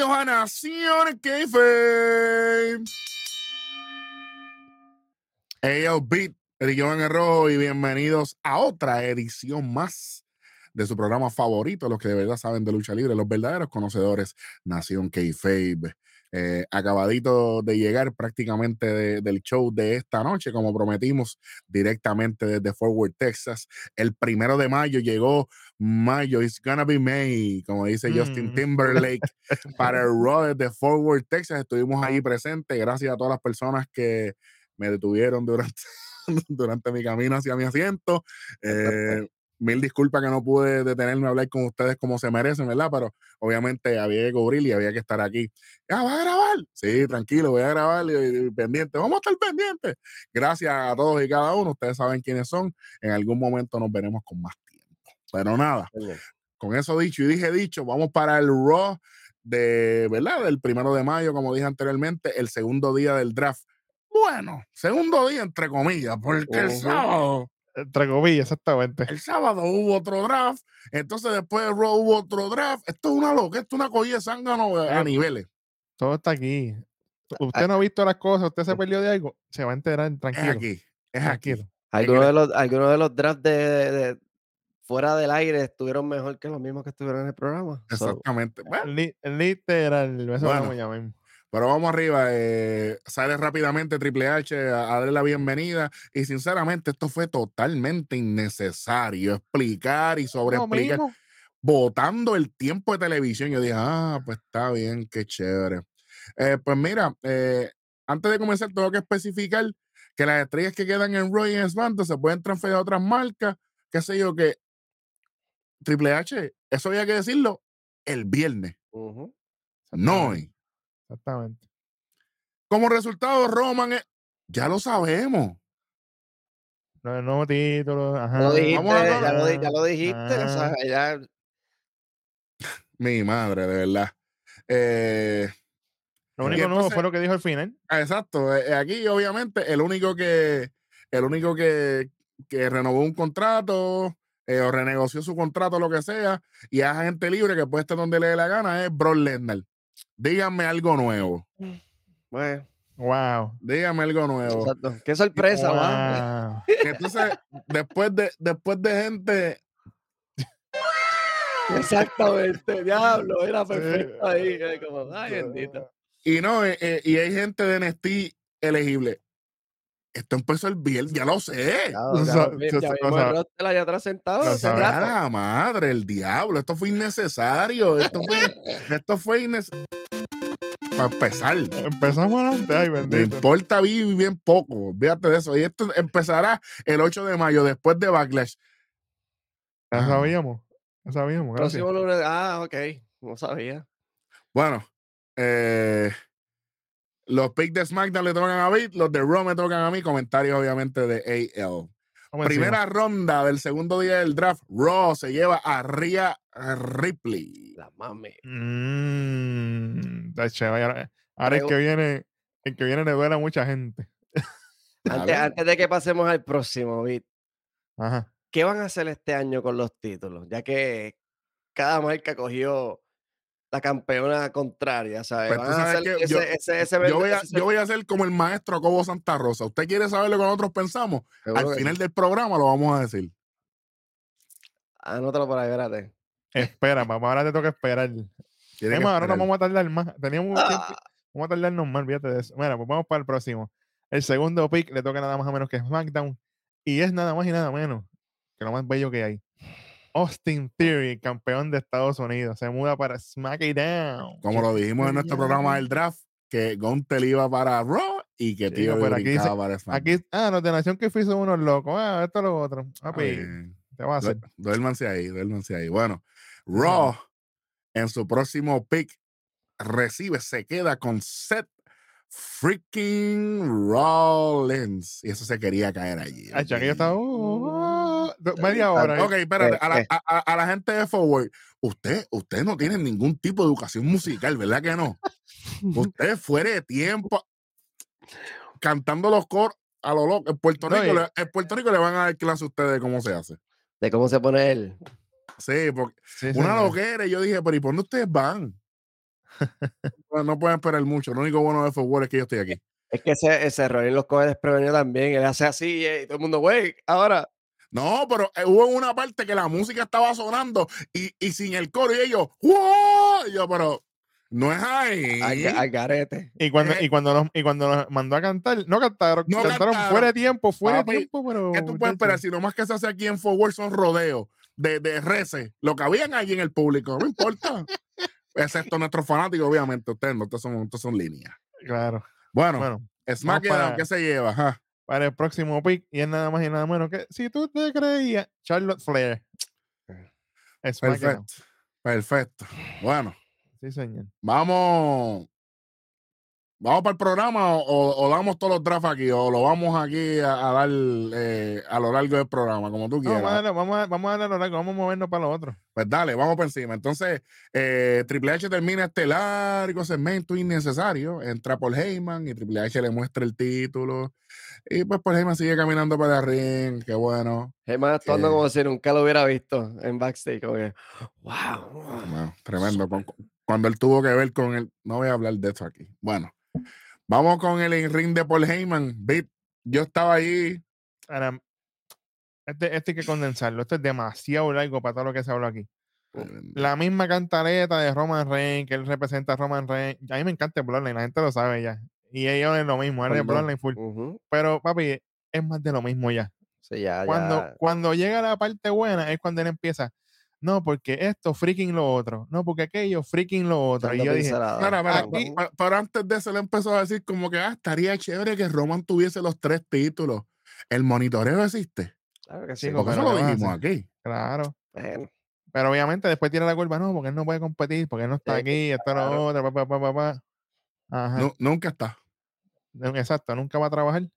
Bienvenidos a Nación Keife. Ellos Beat, el en el rojo y bienvenidos a otra edición más de su programa favorito, los que de verdad saben de lucha libre, los verdaderos conocedores, Nación Keife. Eh, acabadito de llegar prácticamente del show de esta noche, como prometimos, directamente desde Fort Worth, Texas. El primero de mayo llegó mayo, it's gonna be May, como dice Justin mm. Timberlake, para el Raw de Fort Worth, Texas. Estuvimos ahí presentes, gracias a todas las personas que me detuvieron durante, durante mi camino hacia mi asiento. Eh, mil disculpas que no pude detenerme a hablar con ustedes como se merecen, ¿verdad? Pero obviamente había que cubrir y había que estar aquí. ¿Ya va a grabar? Sí, tranquilo, voy a grabar y, pendiente. Vamos a estar pendientes. Gracias a todos y cada uno. Ustedes saben quiénes son. En algún momento nos veremos con más tiempo. Pero nada, con eso dicho y dije dicho, vamos para el Raw de, ¿verdad? Del primero de mayo, como dije anteriormente, el segundo día del draft. Bueno, segundo día entre comillas, porque el sábado entre comillas, exactamente. El sábado hubo otro draft, entonces después de Raw hubo otro draft. Esto es una loca, esto es una collera de zángano a niveles. Todo está aquí. Usted no ha visto las cosas, usted se perdió de algo, se va a enterar tranquilo. Es aquí, es aquí. Algunos de los, algunos de los drafts de, fuera del aire estuvieron mejor que los mismos que estuvieron en el programa. Exactamente. el, literal, eso bueno, pero vamos arriba, eh, sale rápidamente Triple H a, darle la bienvenida y sinceramente esto fue totalmente innecesario explicar y sobre explicar, votando el tiempo de televisión. Yo dije, ah, pues está bien, qué chévere. Eh, pues mira, eh, antes de comenzar tengo que especificar que las estrellas que quedan en Roy y SmackDown se pueden transferir a otras marcas, qué sé yo, que Triple H, eso había que decirlo el viernes, no hoy. Exactamente. Como resultado, Roman, ya lo sabemos. No, el nuevo título. Ajá. Lo dijiste, ya, lo, ya, lo, dijiste. ya... Mi madre, de verdad. Eh, lo único nuevo fue lo que dijo al final. Exacto. Eh, aquí, obviamente, el único que, el único que, que renovó un contrato eh, o renegoció su contrato, lo que sea, y es agente libre que puede estar donde le dé la gana, es Brock Lesnar. Díganme algo nuevo. Bueno. Wow. Dígame algo nuevo. Exacto. Qué sorpresa, wow. Entonces, después de, después de gente. Exactamente, diablo, era perfecto ahí. Como, ay, bendito. Y no, eh, eh, y hay gente de NXT elegible. Esto empezó el viernes, ya lo sé. Claro, ya, ya, ya allá atrás sentado. La madre, el diablo. Esto fue innecesario. Esto fue, esto fue innecesario. Para empezar. Empezamos adelante, ay, bendito. Me importa bien, bien poco. Fíjate de eso. Y esto empezará el 8 de mayo, después de Backlash. Ya sabíamos. Ya sabíamos. Gracias. Ah, ok. No sabía. Bueno, eh. Los picks de SmackDown le tocan a Beat, los de Raw me tocan a mí. Comentarios, obviamente, de AL. Primera ronda del segundo día del draft. Raw se lleva a Rhea Ripley. La mame. Mmm. Ahora el que viene, el que viene le duele a mucha gente. Antes, de que pasemos al próximo, Beat. ¿Qué van a hacer este año con los títulos? Ya que cada marca cogió la campeona contraria, ¿sabes? yo, voy a, ser como el maestro Cobo Santa Rosa. ¿Usted quiere saber lo que nosotros pensamos? Al final del programa lo vamos a decir. Anótalo por ahí, espérate. Espera, mamá, ahora te toca esperar. ahora no vamos a tardar más. Teníamos tiempo. Ah. Vamos a tardarnos más, fíjate de eso. Bueno, pues vamos para el próximo. El segundo pick le toca nada más o menos que SmackDown. Y es nada más y nada menos que lo más bello que hay. Austin Theory, campeón de Estados Unidos, se muda para SmackDown. Como lo dijimos en nuestro programa del draft, que Gontel iba para Raw y que Tío sí, aquí, para SmackDown. Aquí, ah, no, de Nación que fuiste unos locos. Ah, esto es lo otro. Papi, te va a hacer. Duérmanse ahí, duérmanse ahí. Bueno, Raw en su próximo pick recibe, se queda con Seth freaking Rollins. Y eso se quería caer allí. Ay, ya que yo estaba. Uh, media hora. Ok, espérate, a la, a, la, gente de Forward, usted, usted no tiene ningún tipo de educación musical, ¿verdad que no? usted fuera de tiempo cantando los coros a lo loco. En Puerto, Rico, le, en Puerto Rico le van a dar clase a ustedes de cómo se hace. De cómo se pone él. Sí, porque una loquera. Y yo dije, pero ¿y por dónde ustedes van? no pueden esperar mucho. Lo único bueno de Forward es que yo estoy aquí. Es que ese, ese Rollins los coge desprevenido también. Él hace así y todo el mundo, güey, ahora. No, pero eh, hubo una parte que la música estaba sonando y, y sin el coro y ellos, ¡wow! Y yo, pero no es ahí. Al, garete. Y cuando, y, cuando nos, y cuando nos mandó a cantar, no cantaron, no cantaron, fuera de tiempo, fuera de tiempo, pero. ¿Qué tú puedes esperar? Si lo más que se hace aquí en Forward son rodeos de, de reces, lo que habían allí en el público, no importa. Excepto nuestros fanáticos, obviamente, ustedes no, ustedes son, son líneas. Claro. Bueno, bueno SmackDown, ¿qué se lleva? Para el próximo pick, y es nada más y nada menos que si tú te creías, Charlotte Flair. Perfecto. Perfecto. Bueno. Sí, señor. Vamos. ¿Vamos para el programa o, damos todos los drafts aquí o lo vamos aquí a, dar eh, a lo largo del programa, como tú quieras? vamos, a vamos, a, vamos a darle a lo largo, vamos a movernos para lo otro. Pues dale, vamos por encima. Entonces, eh, Triple H termina este largo segmento innecesario. Entra Paul Heyman y Triple H le muestra el título. Y pues Paul Heyman sigue caminando para el ring. Qué bueno. Heyman actuando como si nunca lo hubiera visto en backstage. Como que, wow. tremendo. Cuando él tuvo que ver con él. No voy a hablar de eso aquí. Bueno. Vamos con el ring de Paul Heyman. Yo estaba ahí. este, este hay que condensarlo. Esto es demasiado largo para todo lo que se habló aquí. La misma cantareta de Roman Reigns, que él representa a Roman Reigns. A mí me encanta el Bloodline, la gente lo sabe ya. Y ellos es lo mismo, él es Bloodline full. Pero, papi, es más de lo mismo ya. Sí, ya, cuando, cuando llega la parte buena es cuando él empieza no, porque esto, freaking lo otro, no, porque aquello, freaking lo otro. Y yo dije, pero antes de eso le empezó a decir como que ah, estaría chévere que Roman tuviese los tres títulos. ¿El monitoreo existe? Claro que sí. Porque eso lo dijimos aquí. Claro. Pero obviamente después tiene la culpa, no, porque él no puede competir, porque él no está aquí, esto lo otro, papá, papá, papá. Ajá. nunca está. Exacto, nunca va a trabajar.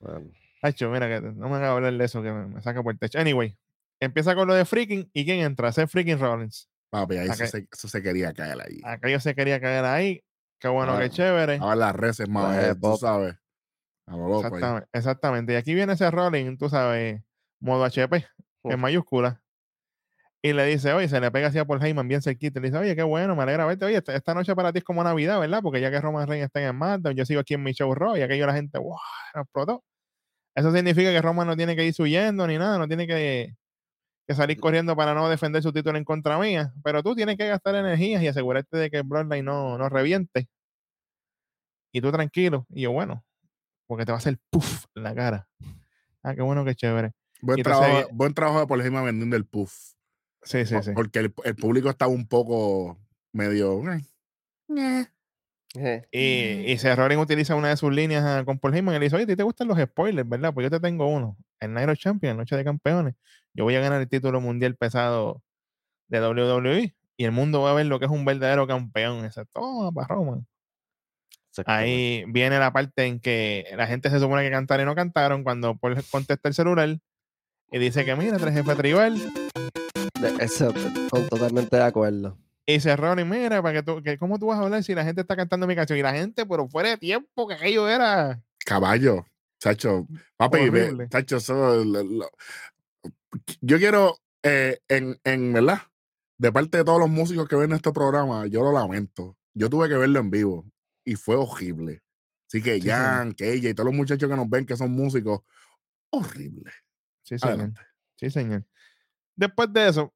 Bueno. Hecho, mira, que no me haga hablar de eso, que me, me saca por el techo. Anyway, Empieza con lo de freaking y ¿quién entra? Ese freaking Rollins. Papi, ahí eso se, quería caer ahí. Aquello se quería caer ahí. Qué bueno, qué chévere. Ahora las reces más, eh, tú sabes. exactamente, exactamente. Y aquí viene ese Rollins, tú sabes, modo HP, en mayúscula. Y le dice, oye, se le pega así a Paul Heyman bien cerquita. Le dice, oye, qué bueno, me alegra verte. Oye, esta, noche para ti es como Navidad, ¿verdad? Porque ya que Roman Reigns está en el SmackDown, yo sigo aquí en mi show Raw y aquello la gente, wow, explotó. Eso significa que Roman no tiene que ir huyendo ni nada, no tiene que, que salir corriendo para no defender su título en contra mía, pero tú tienes que gastar energías y asegurarte de que el Bloodline no, no reviente. Y tú tranquilo. Y yo, bueno, porque te va a hacer puff en la cara. Ah, qué bueno, qué chévere. Buen, trabajo, buen trabajo de Poligima vendiendo el puff. Sí, sí, sí. Porque el, público estaba un poco medio. Eh. Y, y si Rollins utiliza una de sus líneas ah, con Paul Heyman y le dice, oye, ¿a ti te gustan los spoilers, verdad? Pues yo te tengo uno. El Nairo Champion, Noche de Campeones. Yo voy a ganar el título mundial pesado de WWE y el mundo va a ver lo que es un verdadero campeón. Ese, toma para Roman. Ahí viene la parte en que la gente se supone que cantar y no cantaron cuando Paul contesta el celular y dice que mira, tres jefe tribal. Eso, totalmente de acuerdo. Y cerró y mira, para que tú, que, ¿cómo tú vas a hablar si la gente está cantando mi canción? Y la gente, pero fuera de tiempo, que aquello era. Caballo, chacho. Papi, chacho, yo quiero, eh, en, en verdad, de parte de todos los músicos que ven este programa, yo lo lamento. Yo tuve que verlo en vivo y fue horrible. Así que Jan, que ella y todos los muchachos que nos ven que son músicos, horrible. Sí, señor. Sí, señor. Después de eso,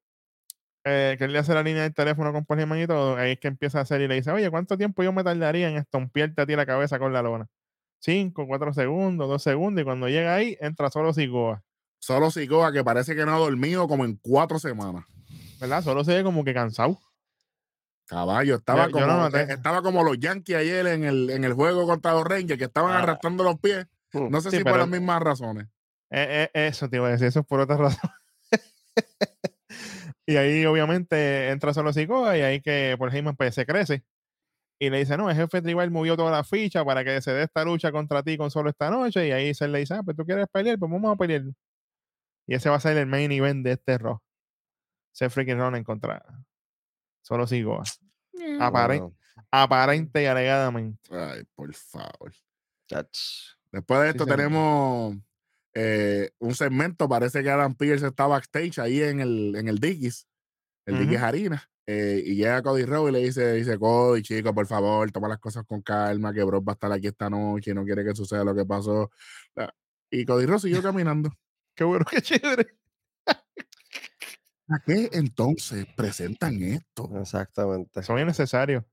eh, que él le hace la línea del teléfono con Poliman y todo, ahí es que empieza a hacer y le dice, oye, ¿cuánto tiempo yo me tardaría en estompiarte a ti la cabeza con la lona? Cinco, cuatro segundos, dos segundos, y cuando llega ahí, entra solo Sigoa. Solo Sigoa, que parece que no ha dormido como en cuatro semanas. ¿Verdad? Solo se ve como que cansado. Caballo, estaba, como, eh, estaba como los Yankees ayer en el, en el juego contra los Rangers, que estaban ah. arrastrando los pies. Mm. No sé si por las mismas razones. Eh, eso te iba a decir, eso es por otras razones. Y ahí obviamente entra solo Sikoa y ahí que por ejemplo pues, se crece. Y le dice, no, el jefe tribal movió toda la ficha para que se dé esta lucha contra ti con solo esta noche. Y ahí se le dice, ah, pues tú quieres pelear, pues vamos a pelear. Y ese va a ser el main event de este rock. Se freaking run en contra. Solo Sikoa. Aparente y alegadamente. Ay, por favor. Después de esto tenemos eh, un segmento, parece que Adam Pierce está backstage ahí en el, en el Digis, el uh Harina. eh, y llega Cody Rhodes y le dice, dice, Cody, chico, por favor, toma las cosas con calma, que Brock va a estar aquí esta noche y no quiere que suceda lo que pasó. Ah, y Cody Rhodes siguió caminando. qué bueno, qué chévere. ¿A qué entonces presentan esto? Exactamente. Son innecesarios.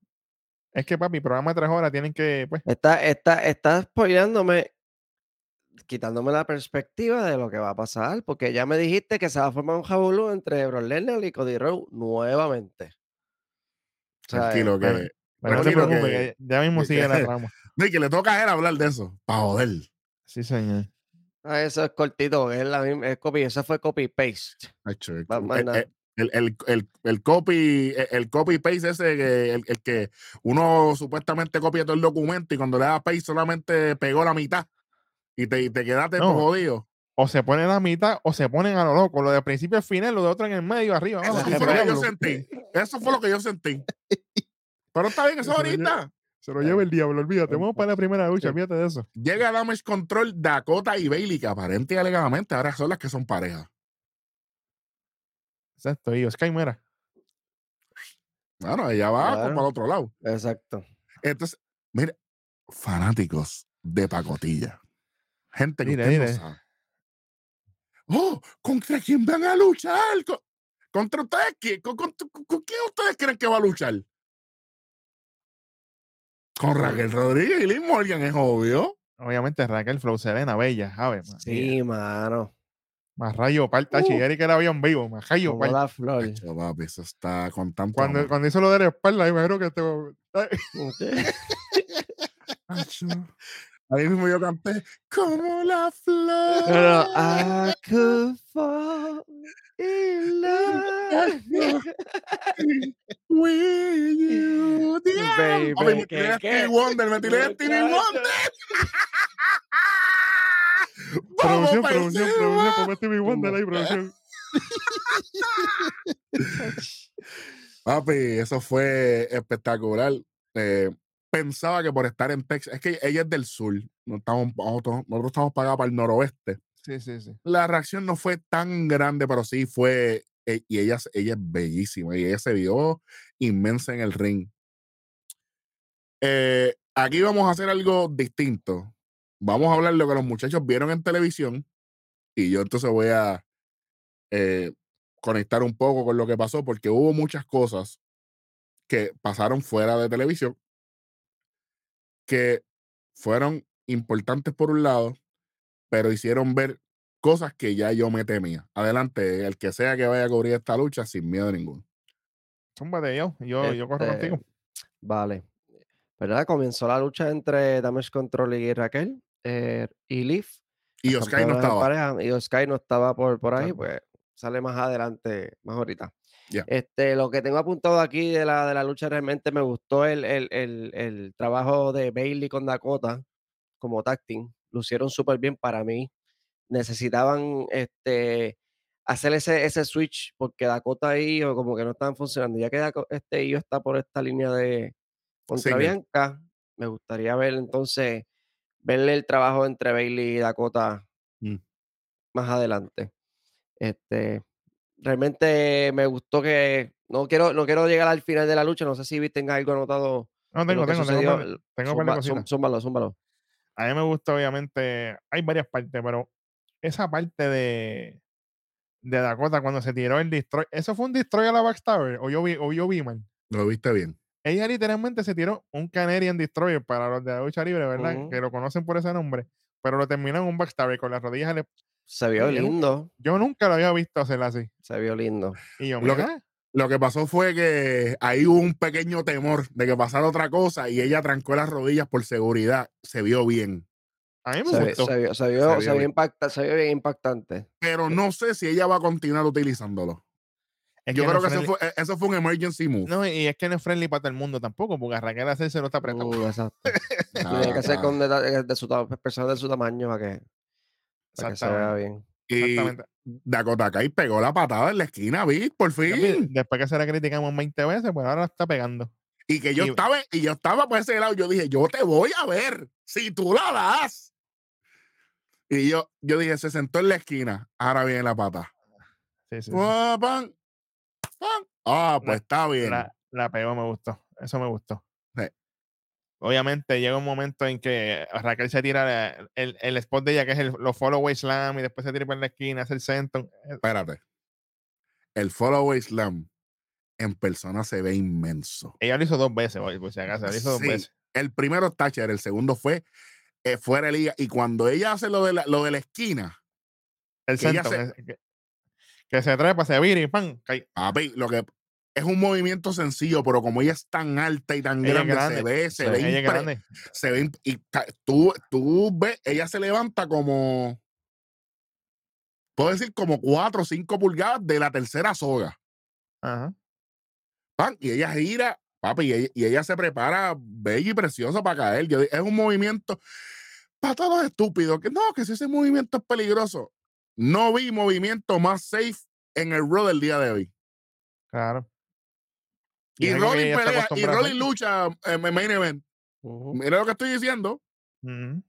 Es que, papi, programa de tres horas tienen que, pues. Está, está, está apoyándome, quitándome la perspectiva de lo que va a pasar, porque ya me dijiste que se va a formar un jabulú entre Brock Lesnar y Cody Rhodes nuevamente. Tranquilo, que. no te preocupes, que, ya mismo sigue la trama. Y que le toca a él hablar de eso, para joder. Sí, señor. Ah, eso es cortito, es la misma, es copy, eso fue copy paste. El, el, el, el, copy, el copy paste ese, el, el, que uno supuestamente copia todo el documento y cuando le da paste solamente pegó la mitad y te, y te quedaste jodido. O se pone la mitad o se ponen a lo loco. Lo de principio al final, lo de otro en el medio, arriba. Eso fue lo que yo sentí. Eso fue lo que yo sentí. Pero está bien, eso ahorita. Se lo lleva el diablo, olvídate. Vamos para la primera lucha, olvídate de eso. Llega Damage Control, Dakota y Bailey, que aparente y alegadamente ahora son las que son pareja. Exacto, y Sky muera. Bueno, ella va para el otro lado. Exacto. Entonces, mire, fanáticos de pacotilla. Gente que mire, sabe. ¡Oh! ¿Contra quién van a luchar? ¿Contra ustedes? ¿Con, con, con quién ustedes creen que va a luchar? Con Raquel Rodríguez y Liz Morgan, es obvio. Obviamente Raquel Flow Serena, bella, ¿sabes? Sí, mano. Más rayo, partachi, uh, Eric era bien vivo, más rayo, Como la flor. papi, eso está con tanto Cuando, cuando hizo lo de la espalda, imagino que te... Ahí mismo yo canté como la flor. Pero I could fall in love with you. Baby, oh, me tiré a Stevie Wonder, me tiré a Stevie Wonder. producción, producción, producción, ponme Stevie Wonder ahí, producción. Papi, eso fue espectacular. Eh, pensaba que por estar en Texas, es que ella es del sur, no estamos, nosotros, estamos pagados para el noroeste. Sí, sí, sí. La reacción no fue tan grande, pero sí fue, eh, y ella, ella es bellísima, y ella se vio inmensa en el ring. Eh, aquí vamos a hacer algo distinto. Vamos a hablar de lo que los muchachos vieron en televisión, y yo entonces voy a eh, conectar un poco con lo que pasó, porque hubo muchas cosas que pasaron fuera de televisión que fueron importantes por un lado, pero hicieron ver cosas que ya yo me temía. Adelante, el que sea que vaya a cubrir esta lucha sin miedo ninguno. Zúmbate yo, yo, yo corro contigo. Este, vale. ¿Verdad? Comenzó la lucha entre Damage Control y Raquel eh, y Leaf. Y Oscar no estaba. y Oscar no estaba por, por ahí, pues sale más adelante, más ahorita. Este, lo que tengo apuntado aquí de la, de la lucha realmente me gustó el, el, el, el trabajo de Bailey con Dakota como tacting. Lucieron súper bien para mí. Necesitaban este, hacer ese, ese switch porque Dakota y yo como que no estaban funcionando. Ya que este yo está por esta línea de contra Bianca, me gustaría ver entonces, verle el trabajo entre Bailey y Dakota mm. más adelante. Este, realmente me gustó que no quiero, no quiero llegar al final de la lucha. No sé si tenga algo anotado. No, tengo, tengo, tengo, tengo, Zúmbalo, zúmbalo. A mí me gusta, obviamente, hay varias partes, pero esa parte de, de Dakota cuando se tiró el destroy, ¿eso fue un destroy a la Backstabber? ¿O yo vi, o yo vi mal? Lo viste bien. Ella literalmente se tiró un Canadian Destroyer para los de la lucha libre, ¿verdad? Que lo conocen por ese nombre, pero lo terminó en un Backstabber con las rodillas se vio lindo. Yo nunca lo había visto hacer así. Se vio lindo. Y yo, lo, que, lo que pasó fue que ahí hubo un pequeño temor de que pasara otra cosa y ella trancó las rodillas por seguridad. Se vio bien. A mí me gustó. Se vio, se vio, se vio, se vio bien impactante. Pero no sé si ella va a continuar utilizándolo. Yo creo que eso, fue, e, eso fue un emergency move. No, y es que no es friendly para todo el mundo tampoco, porque Raquel hacerse no está apretado. Uh, exacto. Tiene que ser con de, de, su, personas de su tamaño para que bien. Y Dakota Kai pegó la patada en la esquina, ¿viste? Por fin. Después que se la criticamos 20 veces, pues ahora está pegando. Y que yo estaba, y yo estaba por ese lado, yo dije, yo te voy a ver si tú la das. Y yo, yo dije, se sentó en la esquina, ahora viene la pata. Sí, sí, Ah, pues está bien. La, la, pegó, me gustó. Eso me gustó. Obviamente llega un momento en que Raquel se tira el, el spot de ella, que es el, los follow slam, y después se tira por la esquina, hace el centro. Espérate. El follow slam en persona se ve inmenso. Ella lo hizo dos veces, pues si acaso, lo hizo dos veces. El primero Thatcher, el segundo fue eh, fuera de liga. Y cuando ella hace lo de la, lo de la esquina, el centro, que, se trepa, se vira y pan. Papi, lo que es un movimiento sencillo, pero como ella es tan alta y tan grande, se ve, se ve, grande. se ve, y tú, tú ves, ella se levanta como, puedo decir, como cuatro o cinco pulgadas de la tercera soga. Ajá. y ella gira, papi, y ella, se prepara bella y preciosa para caer. es un movimiento para todos estúpidos, que no, que si ese movimiento es peligroso. No vi movimiento más safe en el Raw del día de hoy. Claro. Y, Rolling pelea, y Rolling lucha en main event. Mira lo que estoy diciendo.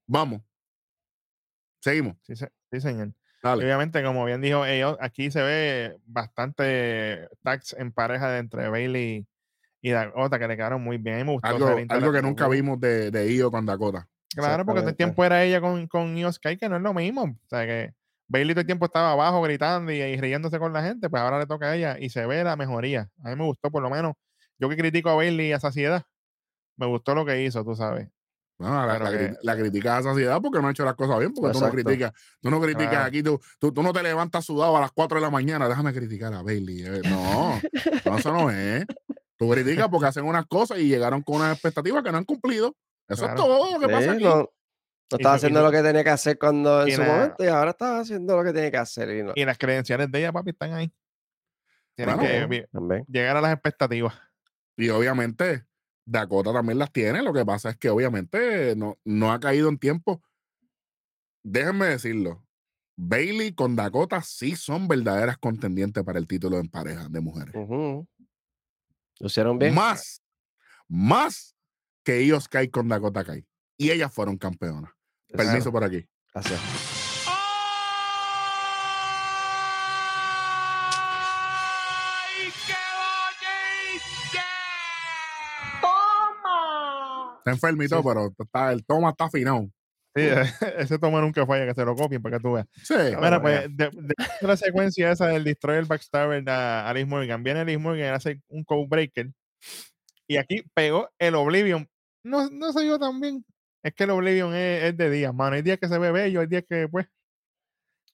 Vamos. Seguimos. Sí, sí señor. Obviamente, como bien dijo ellos, aquí se ve bastante tags en pareja de entre Bailey y Dakota que le quedaron muy bien. me gustó algo, algo que nunca vimos de, de Io con Dakota. Claro, porque todo el tiempo era ella con, con Io Sky, que no es lo mismo. O sea, que Bailey todo el tiempo estaba abajo gritando y, y riéndose con la gente, pues ahora le toca a ella y se ve la mejoría. A mí me gustó, por lo menos yo que critico a Bailey a saciedad, me gustó lo que hizo, tú sabes. Bueno, la, la, critica a saciedad porque no ha hecho las cosas bien, porque tú no criticas, tú no criticas aquí, tú, tú, no te levantas sudado a las 4 de la mañana, déjame criticar a Bailey. Eh, no, no, eso no es. Tú criticas porque hacen unas cosas y llegaron con unas expectativas que no han cumplido. Eso es todo lo que pasa aquí. No, estaba haciendo lo que tenía que hacer cuando en su momento y ahora está haciendo lo que tiene que hacer. Y, las credenciales de ella, papi, están ahí. Tienen que llegar a las expectativas. Y obviamente Dakota también las tiene. Lo que pasa es que obviamente no, no ha caído en tiempo. Déjenme decirlo. Bailey con Dakota sí son verdaderas contendientes para el título en pareja de mujeres. Lo hicieron bien. Más, más que ellos Kai con Dakota Kai. Y ellas fueron campeonas. Permiso por aquí. Gracias. Está enfermito, pero está, el toma está afinado. Sí, ese toma nunca falla, que se lo copien para que tú veas. Sí. Mira, pues, de, la secuencia esa del Destroyer Backstabber a Alice Morgan, viene Alice Morgan a hacer un code breaker y aquí pegó el Oblivion. No, no se yo también. Es que el Oblivion es, de días, mano. Hay días que se ve bello, hay días que, pues,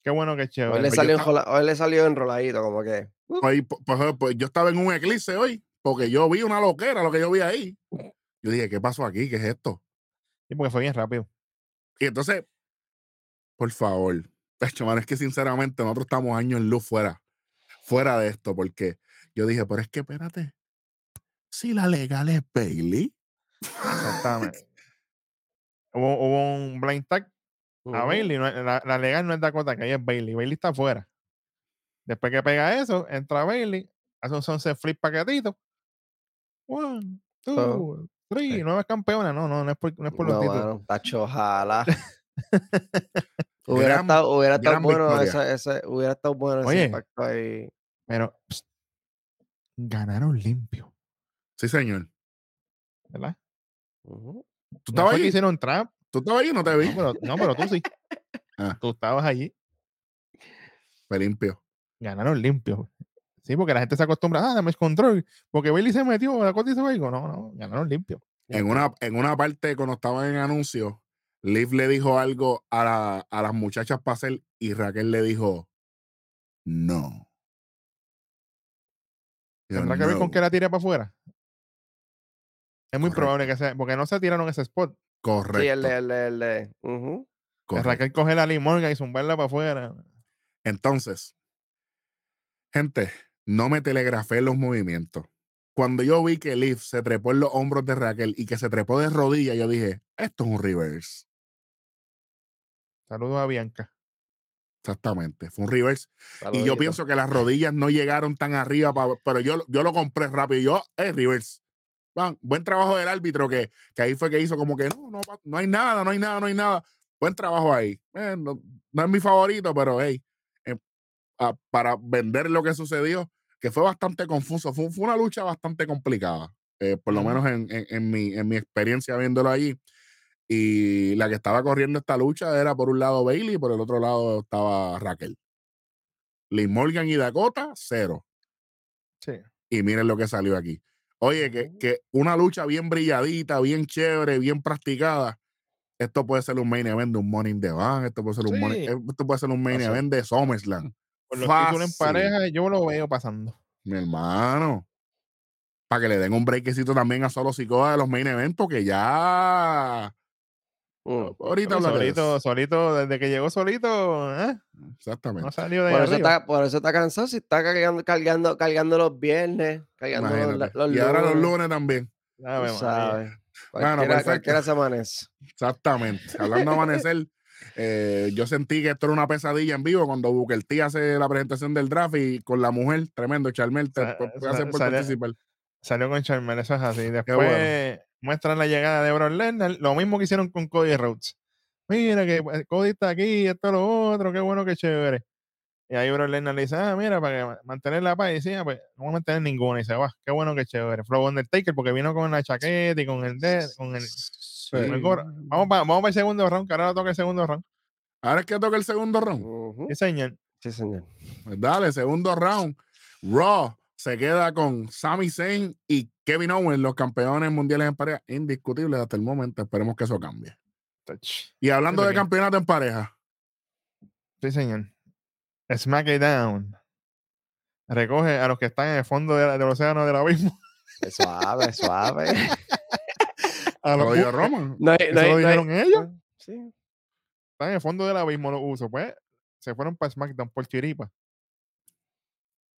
qué bueno que chévere. Hoy le, salió hoy le salió enroladito, como que. Uh. Pues, pues, pues, yo estaba en un eclipse hoy, porque yo vi una loquera, lo que yo vi ahí. Yo dije, ¿qué pasó aquí? ¿Qué es esto? Sí, porque fue bien rápido. Y entonces, por favor, pecho, es que sinceramente nosotros estamos años en luz fuera, fuera de esto, porque yo dije, pero es que espérate, si la legal es Bailey. Exactamente. hubo, un blind tag a Bailey, la, legal no es Dakota, que ahí es Bailey. Bailey está afuera. Después que pega eso, entra Bailey, hace un sunset flip paquetito. One, two, Sí, nueva campeona, no, no, no es por, no es por los títulos. Bueno, tacho, ojalá. hubiera, estado, hubiera estado bueno ese, ese, hubiera estado bueno ese impacto ahí. Pero ganaron limpio. Sí, señor. ¿Verdad? ¿Tú estabas ahí? hicieron trap. ¿Tú estabas ahí o no te vi? No, pero, no, pero tú sí. ah. Tú estabas allí. Fue limpio. Ganaron limpio. Sí, porque la gente se acostumbra, ah, dame control, porque Bailey se metió, la cosa hizo algo. No, no, ganaron limpio. En una, en una parte, cuando estaban en anuncio, Liv le dijo algo a, a las muchachas para hacer y Raquel le dijo, no. ¿Tendrá que ver con que la tire para afuera? Es muy probable que sea, porque no se tiraron ese spot. Correcto. Sí, el el el Raquel coge la limón y zumbarla para afuera. Entonces, gente, no me telegrafé los movimientos. Cuando yo vi que Liv se trepó en los hombros de Raquel y que se trepó de rodillas, yo dije, esto es un reverse. Saludos a Bianca. Exactamente, fue un reverse. y yo pienso que las rodillas no llegaron tan arriba, pero yo, yo lo compré rápido. Y yo, es reverse. buen trabajo del árbitro que, que, ahí fue que hizo como que no, no, no hay nada, no hay nada, no hay nada. Buen trabajo ahí. Eh, no, no, es mi favorito, pero hey, para vender lo que sucedió, que fue bastante confuso. Fue, fue una lucha bastante complicada, eh, por lo menos en, en, mi, en mi experiencia viéndolo allí. Y la que estaba corriendo esta lucha era por un lado Bailey y por el otro lado estaba Raquel. Liz Morgan y Dakota, cero. Sí. Y miren lo que salió aquí. Oye, que, que, una lucha bien brilladita, bien chévere, bien practicada. Esto puede ser un main event de un Morning the Bank, esto puede ser un, esto puede ser un main event de SummerSlam. Por los títulos en pareja, yo lo veo pasando. Mi hermano. Para que le den un breakcito también a Solo Psicoda de los main events, porque ya Mm, ahorita solito, solito, desde que llegó solito, ¿eh? Exactamente. No salió de por, eso está, por eso está cansado, si está cargando, cargando, cargando los viernes, cargando los, Y ahora los lunes también. sabes. Bueno, cualquiera, se amanece. Exactamente. Hablando de amanecer, eh, yo sentí que esto era una pesadilla en vivo cuando Booker T hace la presentación del draft y con la mujer, tremendo, Charmel, te, hace por participar. Salió con Charmel, eso es así. Después muestran la llegada de Brock Lesnar, lo mismo que hicieron con Cody Rhodes. Mira que pues, Cody está aquí, esto lo otro, qué bueno, qué chévere. Y ahí Brock Lesnar le dice, ah, mira, para mantener la paz, y dice, ah, pues no voy a mantener ninguna. Y dice, va, qué bueno, qué chévere. Flow Undertaker, porque vino con la chaqueta y con el con el, Vamos para vamos el segundo round, que ahora toca el segundo round. Ahora es que toca el segundo round. Sí, señor. Sí, señor. Pues dale, segundo round. Raw se queda con Sami Zayn y Kevin Owens, los campeones mundiales en pareja, indiscutibles hasta el momento. Esperemos que eso cambie. Y hablando de campeonato en pareja. Sí, señor. SmackDown recoge a los que están en el fondo del océano del abismo. Suave, suave. a los lo Roman. No, ¿Eso lo dijeron ellos? Sí. Están en el fondo del abismo los usos. Pues se fueron para SmackDown por chiripa.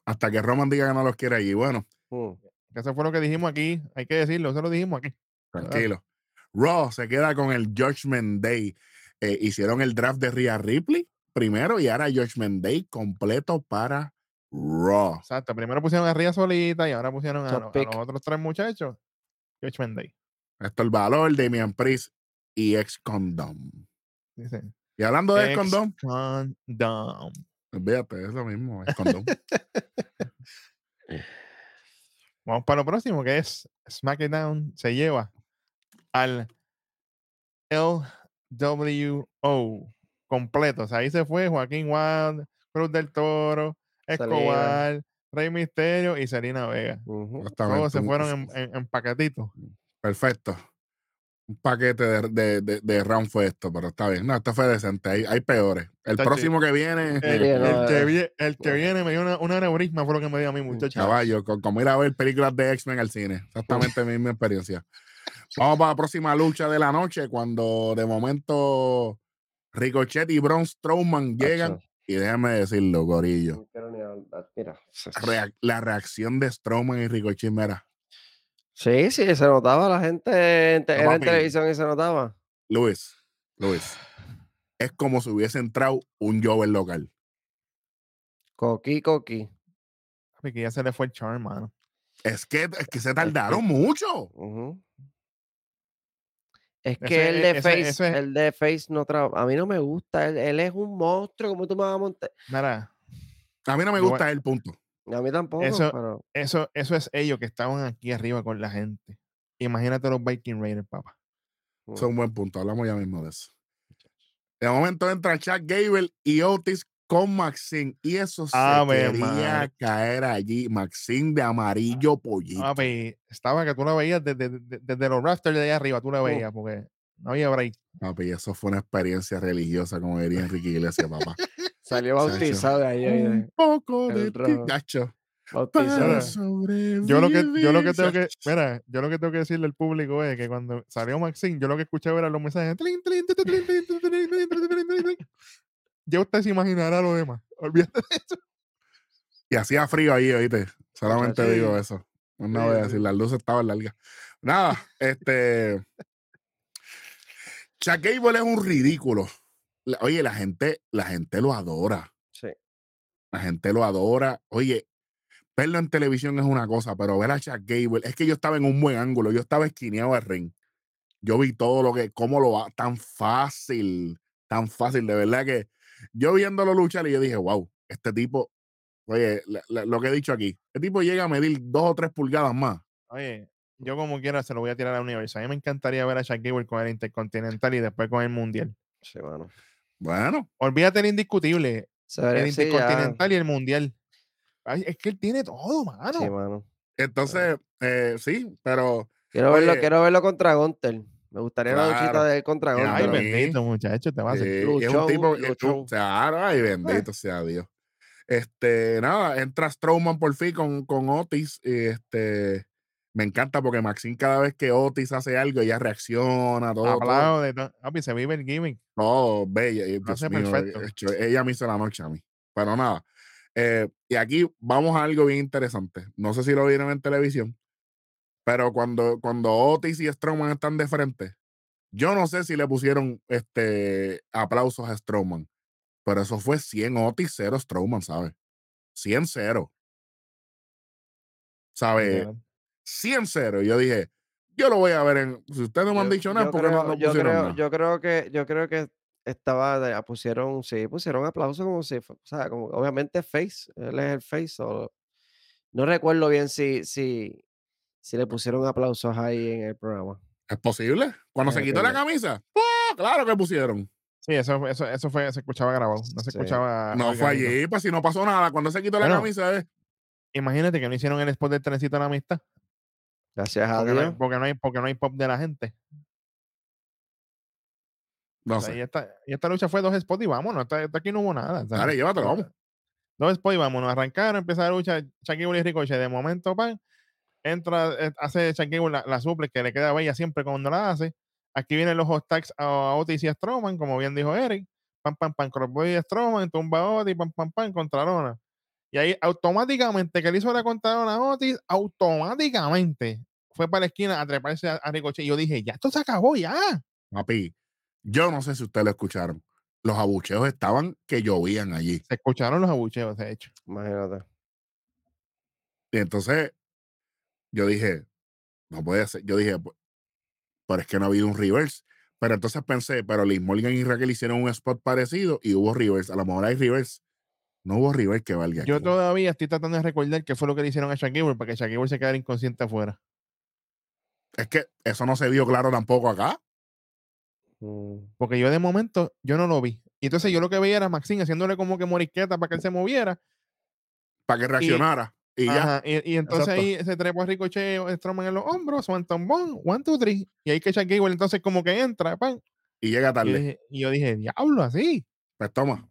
Hasta que Roman diga que no los quiere allí. Bueno. Mm. Eso fue lo que dijimos aquí. Hay que decirlo. Eso lo dijimos aquí. Tranquilo. Raw se queda con el Judgment Day. Eh, hicieron el draft de Rhea Ripley primero y ahora Judgment Day completo para Raw. Exacto. Primero pusieron a Rhea solita y ahora pusieron a, los otros tres muchachos. Judgment Day. El valor, de Damian Priest y ex Condom. Y hablando de ex Condom. Condom. Fíjate, es lo mismo, es condón. Vamos para lo próximo, que es SmackDown se lleva al LWO completo. O sea, ahí se fue Joaquín Wild, Cruz del Toro, Escobar, Rey Misterio y Selena Vega. Todos se fueron en, en paquetitos. Perfecto un paquete de, de, de, round fue esto, pero está bien. No, esto fue decente. Hay, hay peores. El próximo que viene. El, que, el que, viene me dio una, una neurisma, fue lo que me dio a mí, muchacho. Caballo, como ir a ver películas de X-Men al cine. Exactamente mi misma experiencia. Vamos para la próxima lucha de la noche, cuando de momento Ricochet y Braun Strowman llegan. Y déjame decirlo, Gorillo. la reacción de Strowman y Ricochet, mira. Sí, sí, se notaba la gente en, televisión y se notaba. Luis, Luis, es como si hubiese entrado un Jover local. Coqui, coqui. Que ya se le fue el charm, hermano. Es que, es que se tardaron mucho. Es que el de Face, el de Face no trabaja. A mí no me gusta. Él, es un monstruo. ¿Cómo tú me vas a montar? Nada. A mí no me gusta el punto. A mí tampoco. Eso, eso, eso es ellos que estaban aquí arriba con la gente. Imagínate los Viking Raiders, papá. Eso es un buen punto. Hablamos ya mismo de eso. De momento entra Chuck Gable y Otis con Maxine. Y eso se quería caer allí. Maxine de amarillo pollito. Papi, estaba que tú la veías desde, desde, los rafters de allá arriba. Tú la veías porque no había break. Papi, eso fue una experiencia religiosa, como diría Enrique Iglesias, papá. Salió bautizado de ahí. Un poco de gacho. Yo lo que yo lo que tengo que mira, yo lo que tengo que decirle al público es que cuando salió Maxine, yo lo que escuché era los mensajes. Ya usted se imaginará lo demás. Olvídate de eso. Y hacía frío ahí, oíste. Solamente digo eso. No voy a decir, las luces estaban largas. Nada, este. Chuck Gable es un ridículo oye, la gente, la gente lo adora. Sí. La gente lo adora. Oye, verlo en televisión es una cosa, pero ver a Chuck Gable, es que yo estaba en un buen ángulo, yo estaba esquineado al ring. Yo vi todo lo que, cómo lo va, tan fácil, tan fácil, de verdad que yo viéndolo luchar y yo dije, wow, este tipo Oye, lo que he dicho aquí, el tipo llega a medir dos o tres pulgadas más. Oye, yo como quiera se lo voy a tirar a la universo. A mí me encantaría ver a Shaq Gable con el Intercontinental y después con el Mundial. Sí, bueno. Bueno. Olvídate el indiscutible. el Intercontinental y el Mundial. es que él tiene todo, mano. Sí, mano. Entonces, eh, sí, pero. Quiero verlo, quiero verlo contra Gunter. Me gustaría la luchita de él contra Gunter. Ay, bendito, muchacho, te va a hacer. es un tipo. Claro, ay, bendito sea Dios. Este, nada, entra Strowman por fin con, con Otis. Y este, me encanta porque Maxine cada vez que Otis hace algo, ella reacciona, todo. Aplaude, todo. se vive el gimmick. Todo, bella. perfecto. ella me hizo la noche a mí. Pero nada. Eh, y aquí vamos a algo bien interesante. No sé si lo vieron en televisión, pero cuando, cuando Otis y Strowman están de frente, yo no sé si le pusieron este, aplausos a Strowman. Pero eso fue 100 Otis, 0 Strowman, ¿sabes? 100 0. ¿Sabes? 100 0. Yo dije, yo lo voy a ver en. Si ustedes no me han dicho nada, ¿por qué no, yo creo, Yo creo que, yo creo que estaba, pusieron, sí, pusieron aplausos como si, o sea, como, obviamente Face, él es el Face, o, no recuerdo bien si, si, si le pusieron aplausos ahí en el programa. ¿Es posible? Cuando se quitó la camisa, claro que pusieron. Sí, eso, eso, eso fue, se escuchaba grabado. No se escuchaba. No fue allí, pues si no pasó nada. Cuando se quitó la camisa, eh. Imagínate que no hicieron el spot del trenecito de la amistad. Gracias a porque Dios. No hay, porque, no hay, porque no hay pop de la gente. No sé. Y esta, y esta, lucha fue dos spots y vámonos. Esta, aquí no hubo nada. Dale, llévatelo, vamos. Dos spots y vámonos. Arrancaron, empieza la lucha. Shaquille y Ricochet. De momento, pan, entra, eh, hace Shaquille la, la suple que le queda bella siempre cuando la hace Aquí vienen los hot tags a Otis y a Strowman, como bien dijo Eric. Pam, pam, pam, Crossboy y Strowman, tumba a Otis, pam, pam, pam, contra Lona. Y ahí automáticamente que le hizo la contrarona a Otis, automáticamente fue para la esquina a treparse a, Ricochet. Y yo dije, ya esto se acabó, ya. Papi, yo no sé si ustedes lo escucharon. Los abucheos estaban que llovían allí. Se escucharon los abucheos, de hecho. Imagínate. Y entonces yo dije, no puede ser. Yo dije, pero es que no ha habido un reverse. Pero entonces pensé, pero Liz Morgan y Raquel hicieron un spot parecido y hubo reverse. A lo mejor hay reverse. No hubo reverse que valga. Yo todavía estoy tratando de recordar qué fue lo que le hicieron a Shaquille para que Shaquille se quedara inconsciente afuera. Es que eso no se vio claro tampoco acá. Mm. Porque yo de momento, yo no lo vi. Y entonces yo lo que veía era Maxine haciéndole como que moriqueta para que él se moviera. Para que reaccionara. Y, ya. y, entonces ahí se trepa a Ricochet, Strowman en los hombros, one Bon, one, two, three. Y ahí que Shaq Gable entonces como que entra, pan. Y llega tarde. Y, yo dije, diablo, así. Pues toma.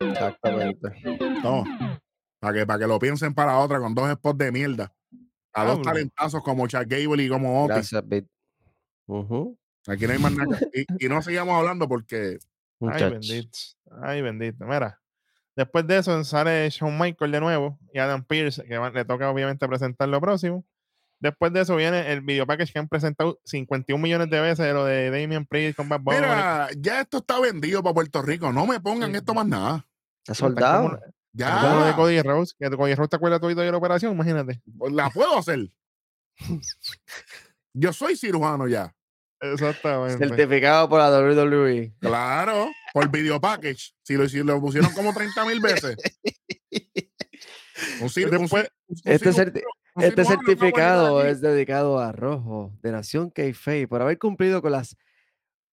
Exactamente. Toma. Para que, para que lo piensen para otra con dos spots de mierda. A dos talentazos como Chuck Gable y como Otis. Gracias, Bit. Aquí no hay más nada. y, y no sigamos hablando porque. Ay, bendito. Ay, bendito. Mira. Después de eso sale Shawn Michael de nuevo y Adam Pierce, que le toca obviamente presentar lo próximo. Después de eso viene el video package que han presentado 51 millones de veces de lo de Damien Priest con Bad Bunny. Mira, ya esto está vendido para Puerto Rico. No me pongan esto más nada. Está soldado. Ya. Como de Cody Rose, que Cody Rose te acuerdas todo de la operación, imagínate. Pues la puedo hacer. Yo soy cirujano ya. Exactamente. Certificado por la WWE. Claro, por video package. Si lo, si lo pusieron como 30 mil veces. este, este certificado es dedicado a Rojo de Nación K-Fay por haber cumplido con las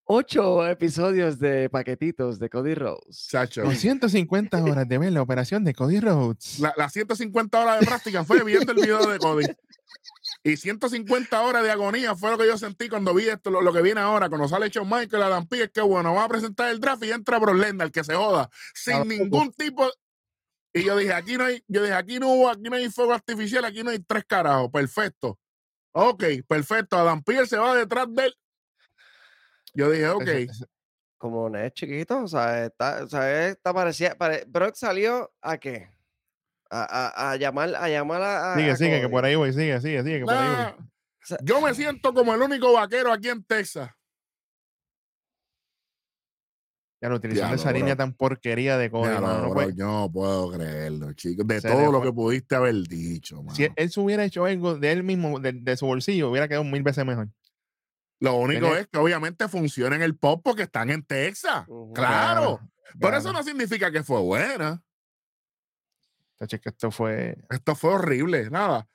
ocho episodios de paquetitos de Cody Rhodes. Chacho. 150 horas de ver la operación de Cody Rhodes. Las 150 horas de práctica fue viendo el video de Cody. Y 150 horas de agonía fue lo que yo sentí cuando vi esto, lo, que viene ahora, cuando sale Shawn Michael, Adam Pierce, que bueno, va a presentar el draft y entra Bro el que se joda, sin ningún tipo. Y yo dije, aquí no hay, yo dije, aquí no hubo, aquí no hay fuego artificial, aquí no hay tres carajos, perfecto. Ok, perfecto, Adam Pierce se va detrás de él. Yo dije, ok. Como no es chiquito, o sea, está, o sea, está parecía, pare, Brock salió a qué? a, llamar, a llamar a. Sigue, sigue, que por ahí voy, sigue, sigue, sigue, que por ahí voy. yo me siento como el único vaquero aquí en Texas. Ya la utilización de esa línea tan porquería de código. No, yo no puedo creerlo, chicos. De todo lo que pudiste haber dicho, Si él se hubiera hecho algo de él mismo, de, su bolsillo, hubiera quedado mil veces mejor. Lo único es que obviamente funciona en el pop porque están en Texas. claro. Pero eso no significa que fue buena. que esto fue. Esto fue horrible, nada.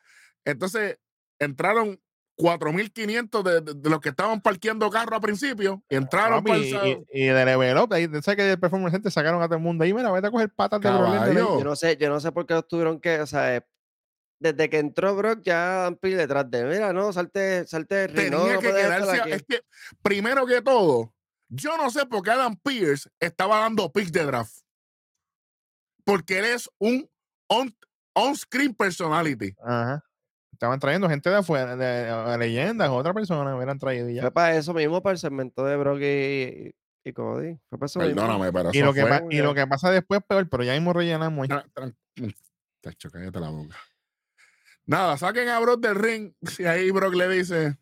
Entonces, entraron 4.500 de, de, los que estaban parqueando carro a principio y entraron para y, y, de level up, ahí, ¿sabes que el performance gente sacaron a todo el mundo ahí? Mira, vete a coger patas de Yo no sé, yo no sé por qué tuvieron que, o sea, eh, desde que entró Brock ya han pil detrás de mira, no, salte, salte Tenía que quedarse, es que, primero que todo, yo no sé por qué Adam Pierce estaba dando picks de draft. Porque él es un on-screen personality. Ajá. Estaban trayendo gente de afuera, de, leyendas, otra persona hubieran traído ya. Fue para eso mismo, para el segmento de Brock y, y Cody. Fue para eso Perdóname, pero y, lo que y lo que pasa después peor, pero ya mismo rellenamos. Tacho, cállate la boca. Nada, saquen a Brock del ring. Y ahí Brock le dice: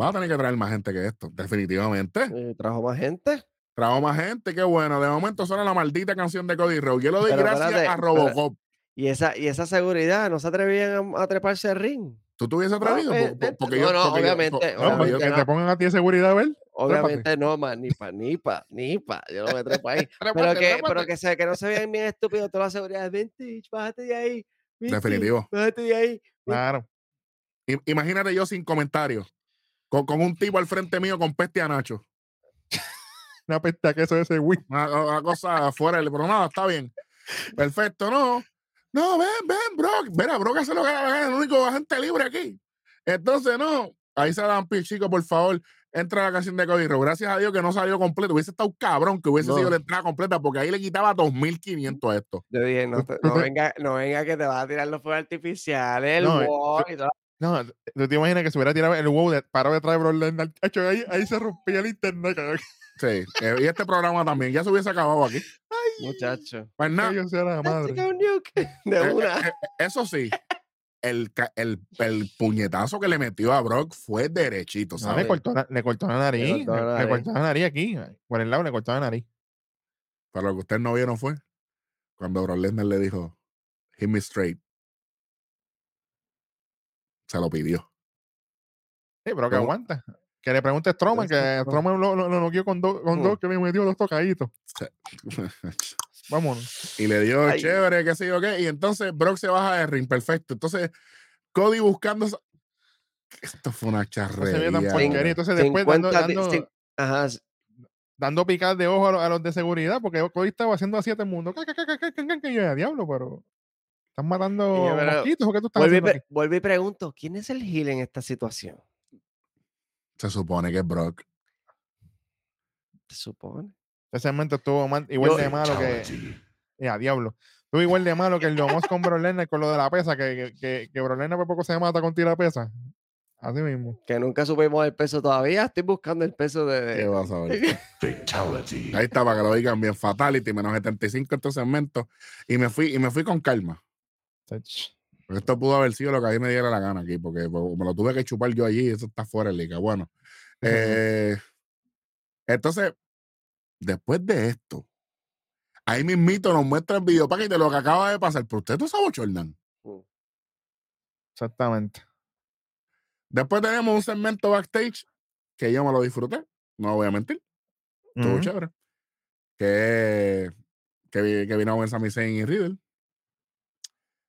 Va a tener que traer más gente que esto, definitivamente. trajo más gente. Trajo más gente, qué bueno. De momento suena la maldita canción de Cody Rowe. Yo lo doy gracias a Robocop. Y esa, y esa seguridad, no se atrevían a, treparse al ring. ¿Tú te hubieses atrevido? porque no, no, obviamente. no, que te pongan a ti seguridad, ¿ver? Obviamente no, man, ni pa, ni pa, ni pa. Yo no me trepo ahí. pero, que, pero que, se, que no se vean bien estúpidos toda la seguridad. Vintage, bájate de ahí. Definitivo. Bájate de ahí. Claro. Imagínate yo sin comentarios. Con, con, un tipo al frente mío con peste a Nacho. una peste a queso de ese güey. Una, una cosa fuera, pero nada, está bien. Perfecto, no. No, ven, ven, Brock. Mira, Brock hace lo que haga, el único agente libre aquí. Entonces, no. Ahí se dan chico, por favor. Entra la canción de Cody Gracias a Dios que no salió completo. Hubiese estado cabrón que hubiese sido la entrada completa porque ahí le quitaba 2.500 a esto. Yo dije, no, no, venga, no venga que te vas a tirar los fuegos artificiales, el no, wow y todo. No, tú te imaginas que se hubiera tirado el wow de paro detrás de Brock Lesnar. Ahí, ahí se rompía el internet. Sí, eh, y este programa también. Ya se hubiese acabado aquí. Ay, Muchacho. Pues nada. De eh, una. Eh, eso sí, el, el, el, puñetazo que le metió a Brock fue derechito, ¿sabes? le, cortó, le, cortó, la nariz. Le cortó la nariz. Le, cortó la nariz aquí. Por el lado le cortó la nariz. Pero lo que ustedes no vieron fue cuando Brock Lesnar le dijo, hit me straight. Se lo pidió. Sí, pero que aguanta. Que le pregunte a Stroman, que Stroman lo, lo, lo con, dos con dos que me metió dos tocaditos. Vámonos. Y le dio chévere, qué sé yo qué. Y entonces Brock se baja de ring, perfecto. Entonces, Cody buscando. Esto fue una charrería. Entonces, después dando, dando, ajá. dando picadas de ojo a, los de seguridad, porque Cody estaba haciendo así a todo el mundo. Y yo, diablo, pero. ¿Están matando mosquitos o qué tú estás volví, haciendo? Volví y pregunto: ¿quién es el heel en esta situación? Se supone que es Brock. Se supone. Ese momento estuvo igual de malo que. Ya, diablo. Estuvo igual de malo que el Domos con Bro con lo de la pesa, que, que, que Bro por poco se mata con tira pesa. Así mismo. Que nunca supimos el peso todavía. Estoy buscando el peso de. ¿Qué vas a ver? Fatality. Ahí está, para que lo digan bien. Fatality, menos 75 en este segmento. Y me fui, y me fui con calma. Esto pudo haber sido lo que a mí me diera la gana aquí, porque me lo tuve que chupar yo allí y eso está fuera de liga. Bueno, eh, entonces, después de esto, ahí mismito nos muestra el video para que te lo que acaba de pasar. Pero usted no sabe, Jordan. Mm. Exactamente. Después tenemos un segmento backstage que yo me lo disfruté, no voy a mentir. Estuvo chévere. Que, que, que vino a Sami Zayn y Riddle.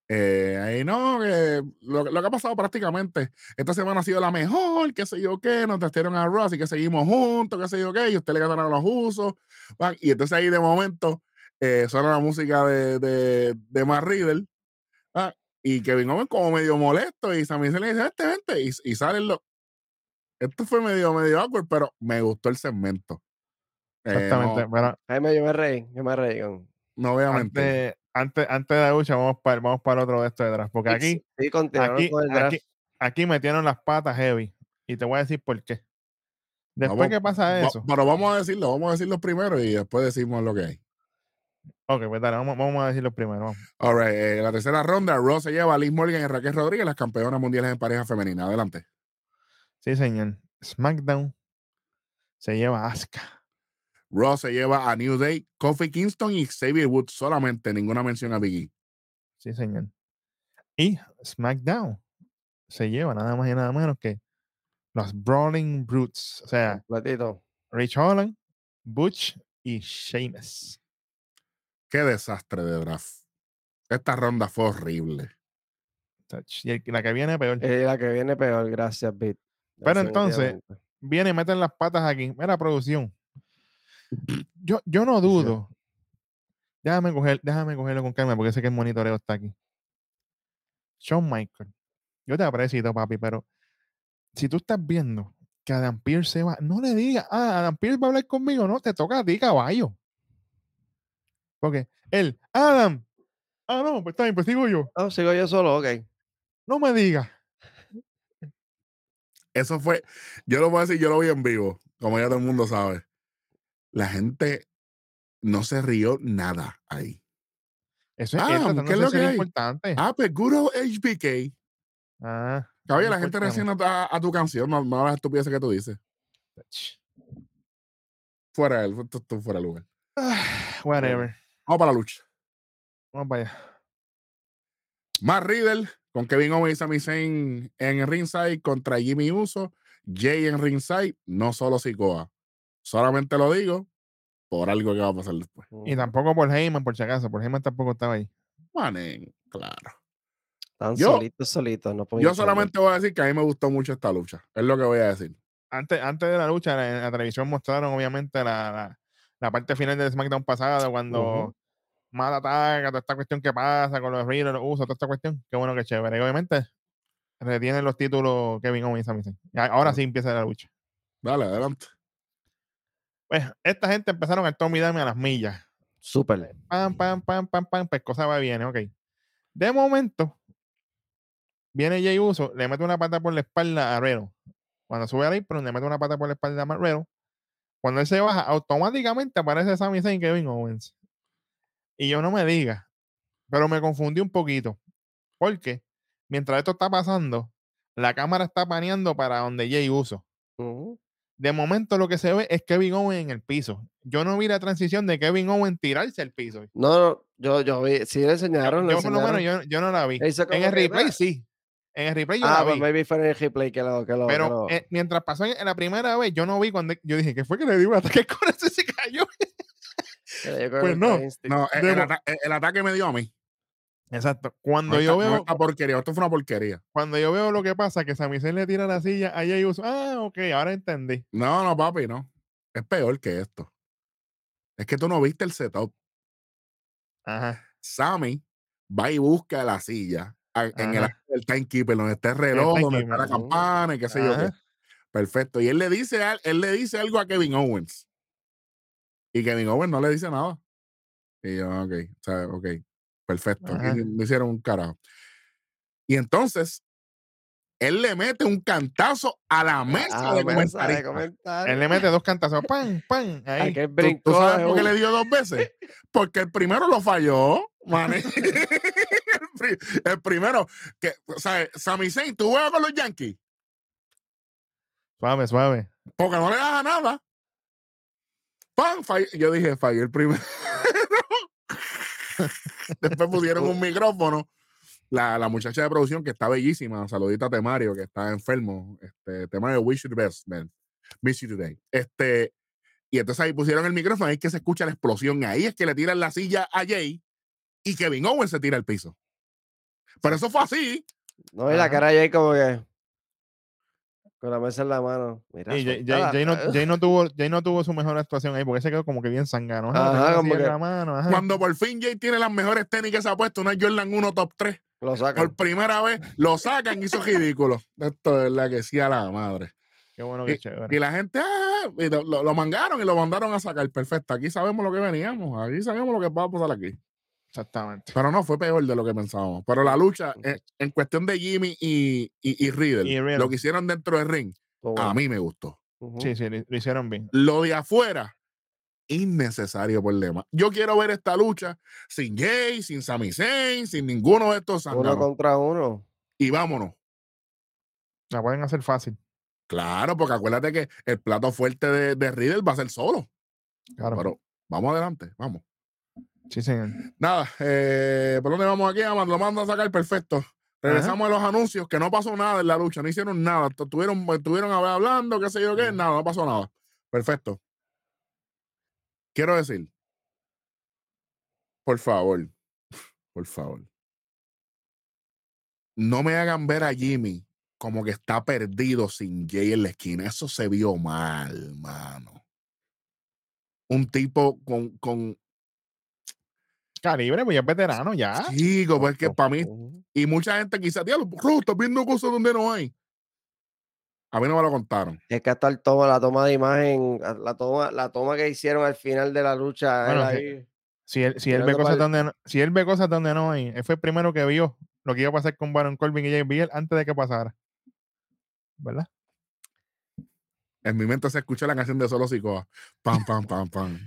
Eh, ahí no, que lo, lo, que ha pasado prácticamente esta semana ha sido la mejor, qué sé yo qué, nos testearon a Ross y que seguimos juntos, qué sé yo qué, y usted le ganaron los usos. Y entonces ahí de momento eh, suena la música de, de, de Matt Riddle, y Kevin Owens como medio molesto, y Sammy se le dice, este, vente, y, y salen los. Esto fue medio, medio awkward, pero me gustó el segmento. Eh, Exactamente, bueno. Ahí me, yo me reí, yo me reí. No obviamente antes, antes de la lucha, vamos para, vamos para otro de estos detrás. Porque aquí, aquí, aquí, metieron las patas heavy. Y te voy a decir por qué. Después que pasa eso. Pero vamos a decirlo, vamos a decirlo primero y después decimos lo que hay. Ok, pues dale, vamos, vamos a decirlo primero. All right, eh, la tercera ronda, Ross se lleva a Liz Morgan y Raquel Rodríguez, las campeonas mundiales en pareja femenina. Adelante. Sí, señor. SmackDown se lleva a Asuka. Ross se lleva a New Day, Kofi Kingston y Xavier Woods solamente, ninguna mención a Biggie. Sí, señor. Y SmackDown se lleva nada más y nada menos que los Brawling Brutes. O sea, Rich Holland, Butch y Sheamus. Qué desastre de draft. Esta ronda fue horrible. Y la que viene peor. la que viene peor, gracias, Bit. Pero entonces, viene y meten las patas aquí. Mira, producción. Yo, yo no dudo. Déjame, coger, déjame cogerlo con calma porque sé que el monitoreo está aquí. Shawn Michael. Yo te aprecio, papi, pero si tú estás viendo que Adam Pierce se va, no le digas, ah, Adam Pierce va a hablar conmigo, no, te toca a ti, caballo. Porque él, Adam, ah, no, pues está bien, pues sigo yo. No, sigo yo solo, ok. No me digas. Eso fue, yo lo voy a decir, yo lo vi en vivo, como ya todo el mundo sabe. La gente no se rió nada ahí. Eso es, ah, ¿qué es lo que es importante. Ah, pues HBK. Ah. Caballo, la gente recién a, a, tu canción, no, no las estupideces que tú dices. Fuera él, tú, fuera el lugar. whatever. Vamos para la lucha. Vamos para allá. Matt Riddle con Kevin Owens y Sami Zayn en el ringside contra Jimmy Uso. Jay en ringside, no solo Sikoa. Solamente lo digo por algo que va a pasar después. Y tampoco por Heyman, por si acaso. Por Heyman tampoco estaba ahí. Manen, claro. Están solitos, solitos. No yo solamente voy a decir que a mí me gustó mucho esta lucha. Es lo que voy a decir. Antes, antes de la lucha, en la televisión mostraron obviamente la, la, parte final del SmackDown pasado, cuando uh mata ataca, toda esta cuestión que pasa con los Riddle, los usos, toda esta cuestión. Qué bueno que chévere. Y obviamente retienen los títulos Kevin Owens y Sami Zayn. Ahora sí empieza la lucha. Dale, adelante. Pues esta gente empezaron el Tommy Dame a las millas. Súper. Pam, pam, pam, pam, pam, pues cosa va bien, ok. De momento, viene Jay Uso, le mete una pata por la espalda a Riddle. Cuando sube al pero le mete una pata por la espalda a Riddle. Cuando él se baja, automáticamente aparece Sami Zayn y Kevin Owens. Y yo no me diga, pero me confundí un poquito. Porque mientras esto está pasando, la cámara está paneando para donde Jay Uso. De momento lo que se ve es Kevin Owen en el piso. Yo no vi la transición de Kevin Owen tirarse al piso. No, no yo, yo vi, sí le enseñaron. Yo, por lo menos, yo, yo, no la vi. En el replay sí. En el replay yo ah, la pues vi. maybe fue en el replay que lo. Que lo Pero eh, mientras pasó en, la primera vez, yo no vi cuando. Yo dije, ¿qué fue que le dio un ataque eso y se cayó? pues no. No, el, ataque me dio a mí. Exacto. Cuando yo veo. Una porquería, esto fue una porquería. Cuando yo veo lo que pasa, que Sami le tira la silla a Jay Uso. Ah, ok, ahora entendí. No, no, papi, no. Es peor que esto. Es que tú no viste el setup. Ajá. Sammy va y busca la silla en el, el, timekeeper, donde está el reloj, donde está la campana y qué sé yo qué. Perfecto. Y él le dice, él le dice algo a Kevin Owens. Y Kevin Owens no le dice nada. Y yo, ok, o sea, ok, perfecto. me hicieron un carajo. Y entonces, él le mete un cantazo a la mesa, de, comentarios. Él le mete dos cantazos, ¡pam, pam! Ahí. ¿Tú, sabes por qué le dio dos veces? Porque el primero lo falló, el primero, que, o sea, Sami Zayn, ¿tú juegas con los Yankees? Suave, suave. Porque no le das a nada. ¡Pam! Yo dije, falló el primero. Después pusieron un micrófono. La, la, muchacha de producción que está bellísima, saludita a Temario, que está enfermo. Este, Temario, wish you the best, man. Miss you today. Este, y entonces ahí pusieron el micrófono, ahí es que se escucha la explosión. Ahí es que le tiran la silla a Jay y Kevin Owens se tira al piso. Pero eso fue así. No, y la cara de Jay como que. Con la mesa en la mano. Mira, Jay, no, tuvo, Jay no tuvo su mejor actuación ahí porque se quedó como que bien sangano. Cuando por fin Jay tiene las mejores técnicas se ha puesto una Jordan 1 top 3. Lo sacan. Por primera vez lo sacan y hizo ridículo. Esto es la que sí a la madre. Qué bueno que y, chévere. Y la gente ah, lo, mangaron y lo mandaron a sacar. Perfecto. Aquí sabemos lo que veníamos. Aquí sabemos lo que va a pasar aquí. Exactamente. Pero no, fue peor de lo que pensábamos. Pero la lucha, en, cuestión de Jimmy y, y, Riddle, lo que hicieron dentro del ring, a mí me gustó. Sí, sí, lo, hicieron bien. Lo de afuera, innecesario problema. Yo quiero ver esta lucha sin Jay, sin Sami Zayn, sin ninguno de estos. Uno contra uno. Y vámonos. La pueden hacer fácil. Claro, porque acuérdate que el plato fuerte de, de Riddle va a ser solo. Claro. Pero vamos adelante, vamos. Sí, señor. Nada, eh, ¿por dónde vamos aquí? Lo mando a sacar perfecto. Regresamos a los anuncios, que no pasó nada en la lucha, no hicieron nada. Estuvieron, estuvieron hablando, qué sé yo qué, nada, no pasó nada. Perfecto. Quiero decir, por favor, Por favor. No me hagan ver a Jimmy como que está perdido sin Jay en la esquina. Eso se vio mal, mano. Un tipo con, con calibre, pues ya es veterano ya. Chico, pues que para mí, y mucha gente quizás, diablo, estás viendo cosas donde no hay. A mí no me lo contaron. Es que hasta el toma, la toma de imagen, la toma, la toma que hicieron al final de la lucha. si, él, si, él ve cosas donde no, si él ve cosas donde no hay, él fue el primero que vio lo que iba a pasar con Baron Corbin y Jay antes de que pasara. ¿Verdad? En mi mente se escucha la canción de Solo Sicoa. Pam, pam, pam, pam.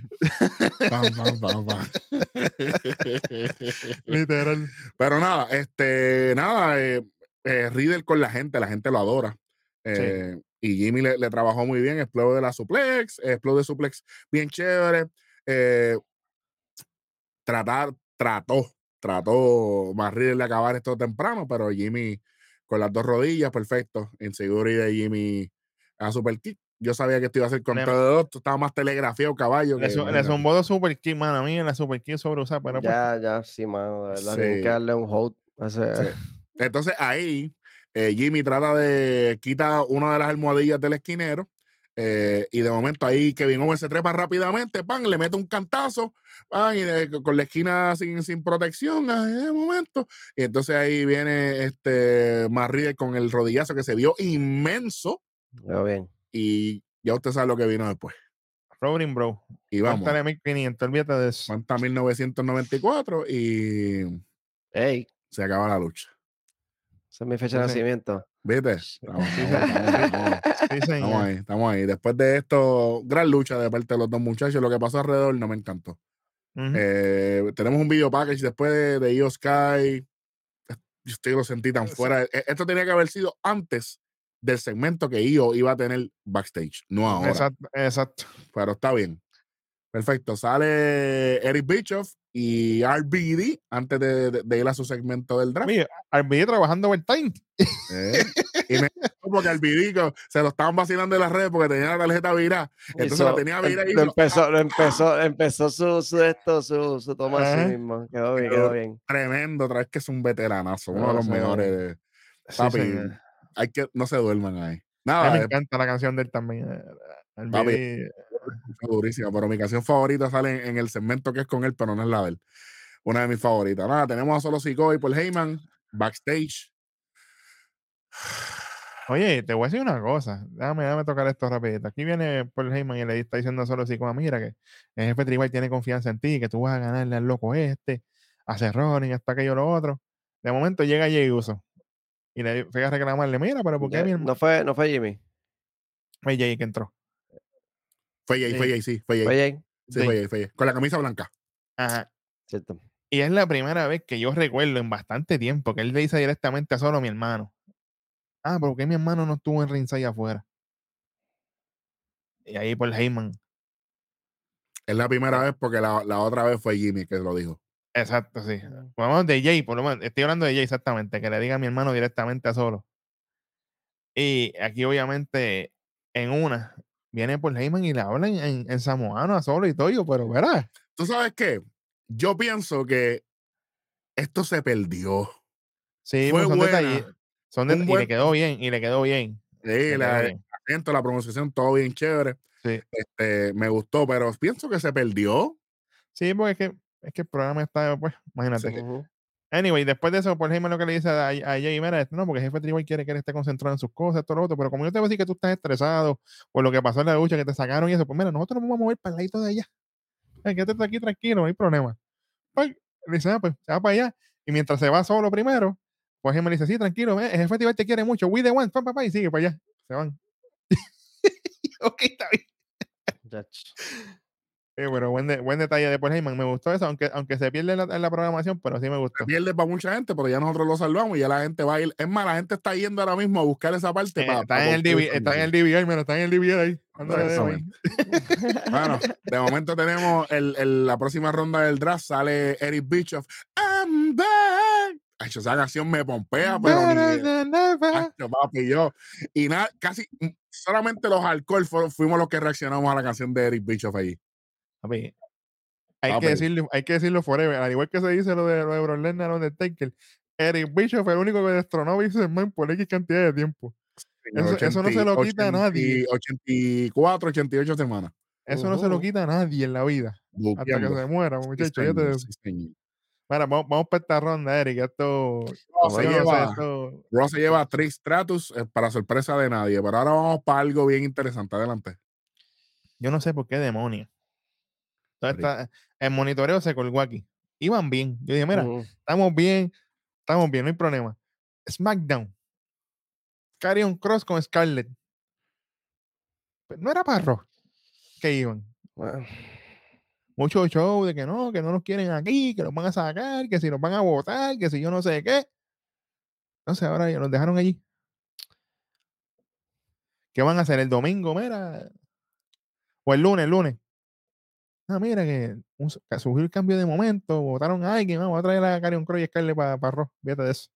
pam, pam, pam, pam. Literal. Pero nada, este, nada, eh, eh, Riddle con la gente, la gente lo adora. Eh, y Jimmy le, trabajó muy bien, explode de la suplex, explode de suplex bien chévere. tratar, trató, trató más Riddle de acabar esto temprano, pero Jimmy con las dos rodillas, perfecto. Inseguro y de Jimmy a super kick yo sabía que esto iba a ser con todo esto, estaba más telegrafiado caballo. Le, zumbó dos super kick, mano, a mí en la super kick sobre usar, pero pues Ya, ya, sí, mano, de verdad, que darle un hold. Entonces ahí eh, Jimmy trata de quitar una de las almohadillas del esquinero eh, y de momento ahí Kevin Owens se trepa rápidamente, pan, le mete un cantazo, pan, y con la esquina sin, sin protección, de momento. Y entonces ahí viene este Marriel con el rodillazo que se vio inmenso. Ya bien y ya usted sabe lo que vino después. Rolling Bro. Y vamos. 1500, olvídate de eso. Cuenta 1994 y. ¡Ey! Se acaba la lucha. Esa es mi fecha de nacimiento. ¿Viste? Estamos, ahí, estamos ahí. Después de esto, gran lucha de parte de los dos muchachos. Lo que pasó alrededor no me encantó. Eh, tenemos un video package después de, de Io Sky. Yo estoy lo sentí tan fuera. E, esto tenía que haber sido antes del segmento que yo iba a tener backstage, no ahora. Exacto, exacto. Pero está bien. Perfecto. Sale Eric Bischoff y RBD antes de, de, ir a su segmento del draft. Mira, RBD trabajando overtime. Eh, y me porque RBD se lo estaban vacilando en las redes porque tenía la tarjeta virada. Entonces la tenía virada y lo empezó, lo empezó, empezó su, su esto, su, su toma así mismo. Quedó bien, quedó bien. Tremendo, otra vez que es un veteranazo, uno de los mejores. Papi, hay que, no se duerman ahí. Nada, me encanta la canción de él también. Eh, durísima, pero mi canción favorita sale en, el segmento que es con él, pero no es la de él. Una de mis favoritas. Nada, tenemos a Solo Sico y Paul Heyman backstage. Oye, te voy a decir una cosa. Déjame, déjame tocar esto rapidito. Aquí viene Paul Heyman y le está diciendo a Solo Sico, mira que el jefe tribal tiene confianza en ti, que tú vas a ganarle al loco este, a y hasta aquello lo otro. De momento llega Jay Uso y le fue a reclamarle, mira, pero ¿por qué mi No fue, no fue Jimmy. Fue Jay que entró. Fue Jay, fue Jay, sí, fue Jay. Fue Jay. Sí, fue Jay, fue Jay. Con la camisa blanca. Ajá. Cierto. Y es la primera vez que yo recuerdo en bastante tiempo que él le dice directamente a solo a mi hermano. Ah, pero ¿por qué mi hermano no estuvo en ringside afuera? Y ahí por Heyman. Es la primera vez porque la, la, otra vez fue Jimmy que lo dijo. Exacto, sí. Vamos de Jay, por lo menos, estoy hablando de Jay exactamente, que le diga a mi hermano directamente a solo. Y aquí, obviamente, en una, viene por Heyman y le habla en, en, samoano a solo y todo, pero verás. ¿Tú sabes qué? Yo pienso que esto se perdió. Sí, fue son detalles. Son y le quedó bien, y le quedó bien. Sí, la, la pronunciación, todo bien chévere. Sí. Este, me gustó, pero pienso que se perdió. Sí, porque es que es que el programa está, pues, imagínate. Anyway, después de eso, por ejemplo, lo que le dice a, a Jay, mira, no, porque el jefe tribal quiere que él esté concentrado en sus cosas, todo lo otro, pero como yo te voy a decir que tú estás estresado por lo que pasó en la lucha, que te sacaron y eso, pues mira, nosotros nos vamos a mover para el ladito de allá. Quédate aquí tranquilo, no hay problema. Pues, le dice, ah, pues, se va para allá. Y mientras se va solo primero, pues él me dice, sí, tranquilo, el jefe tribal te quiere mucho, we the one, papá, y sigue para allá. Se van. ok, está bien. Sí, bueno, buen, buen detalle de Paul Heyman. Me gustó eso, aunque, aunque se pierde en la, programación, pero sí me gustó. Se pierde para mucha gente, pero ya nosotros lo salvamos y ya la gente va a ir. Es más, la gente está yendo ahora mismo a buscar esa parte. Eh, está, en el DVR, está en el DVR, mira, está en el DVR ahí. bueno, de momento tenemos el, el, la próxima ronda del draft. Sale Eric Bischoff. I'm back. esa canción me pompea, pero ni. papi, yo. Y nada, casi solamente los alcohol fuimos los que reaccionamos a la canción de Eric Bischoff ahí. A mí, hay, que decirlo, hay que decirlo forever. Al igual que se dice lo de, lo de Brock Lesnar o de Taker, Eric Bischoff fue el único que destronó a Vince McMahon por X cantidad de tiempo. Eso, no se lo quita a nadie. 84, 88 semanas. Eso no se lo quita a nadie en la vida. Hasta que se muera, muchachos. Mira, vamos, vamos para esta ronda, Eric. Esto. Ross se, lleva, se lleva Trish Stratus eh, para sorpresa de nadie. Pero ahora vamos para algo bien interesante. Adelante. Yo no sé por qué demonios. El monitoreo se colgó aquí. Iban bien. Yo dije, mira, estamos bien, estamos bien, no hay problema. SmackDown. Carion Cross con Scarlett. Pues no era para Rock que iban. Mucho show de que no, que no nos quieren aquí, que nos van a sacar, que si nos van a votar, que si yo no sé qué. Entonces ahora ya nos dejaron allí. ¿Qué van a hacer el domingo? Mira. O el lunes, el lunes. Ah, mira que, surgió el cambio de momento, votaron a alguien, vamos a traer a Carion Cross y Scarlett para pa Rock. Fíjate de eso.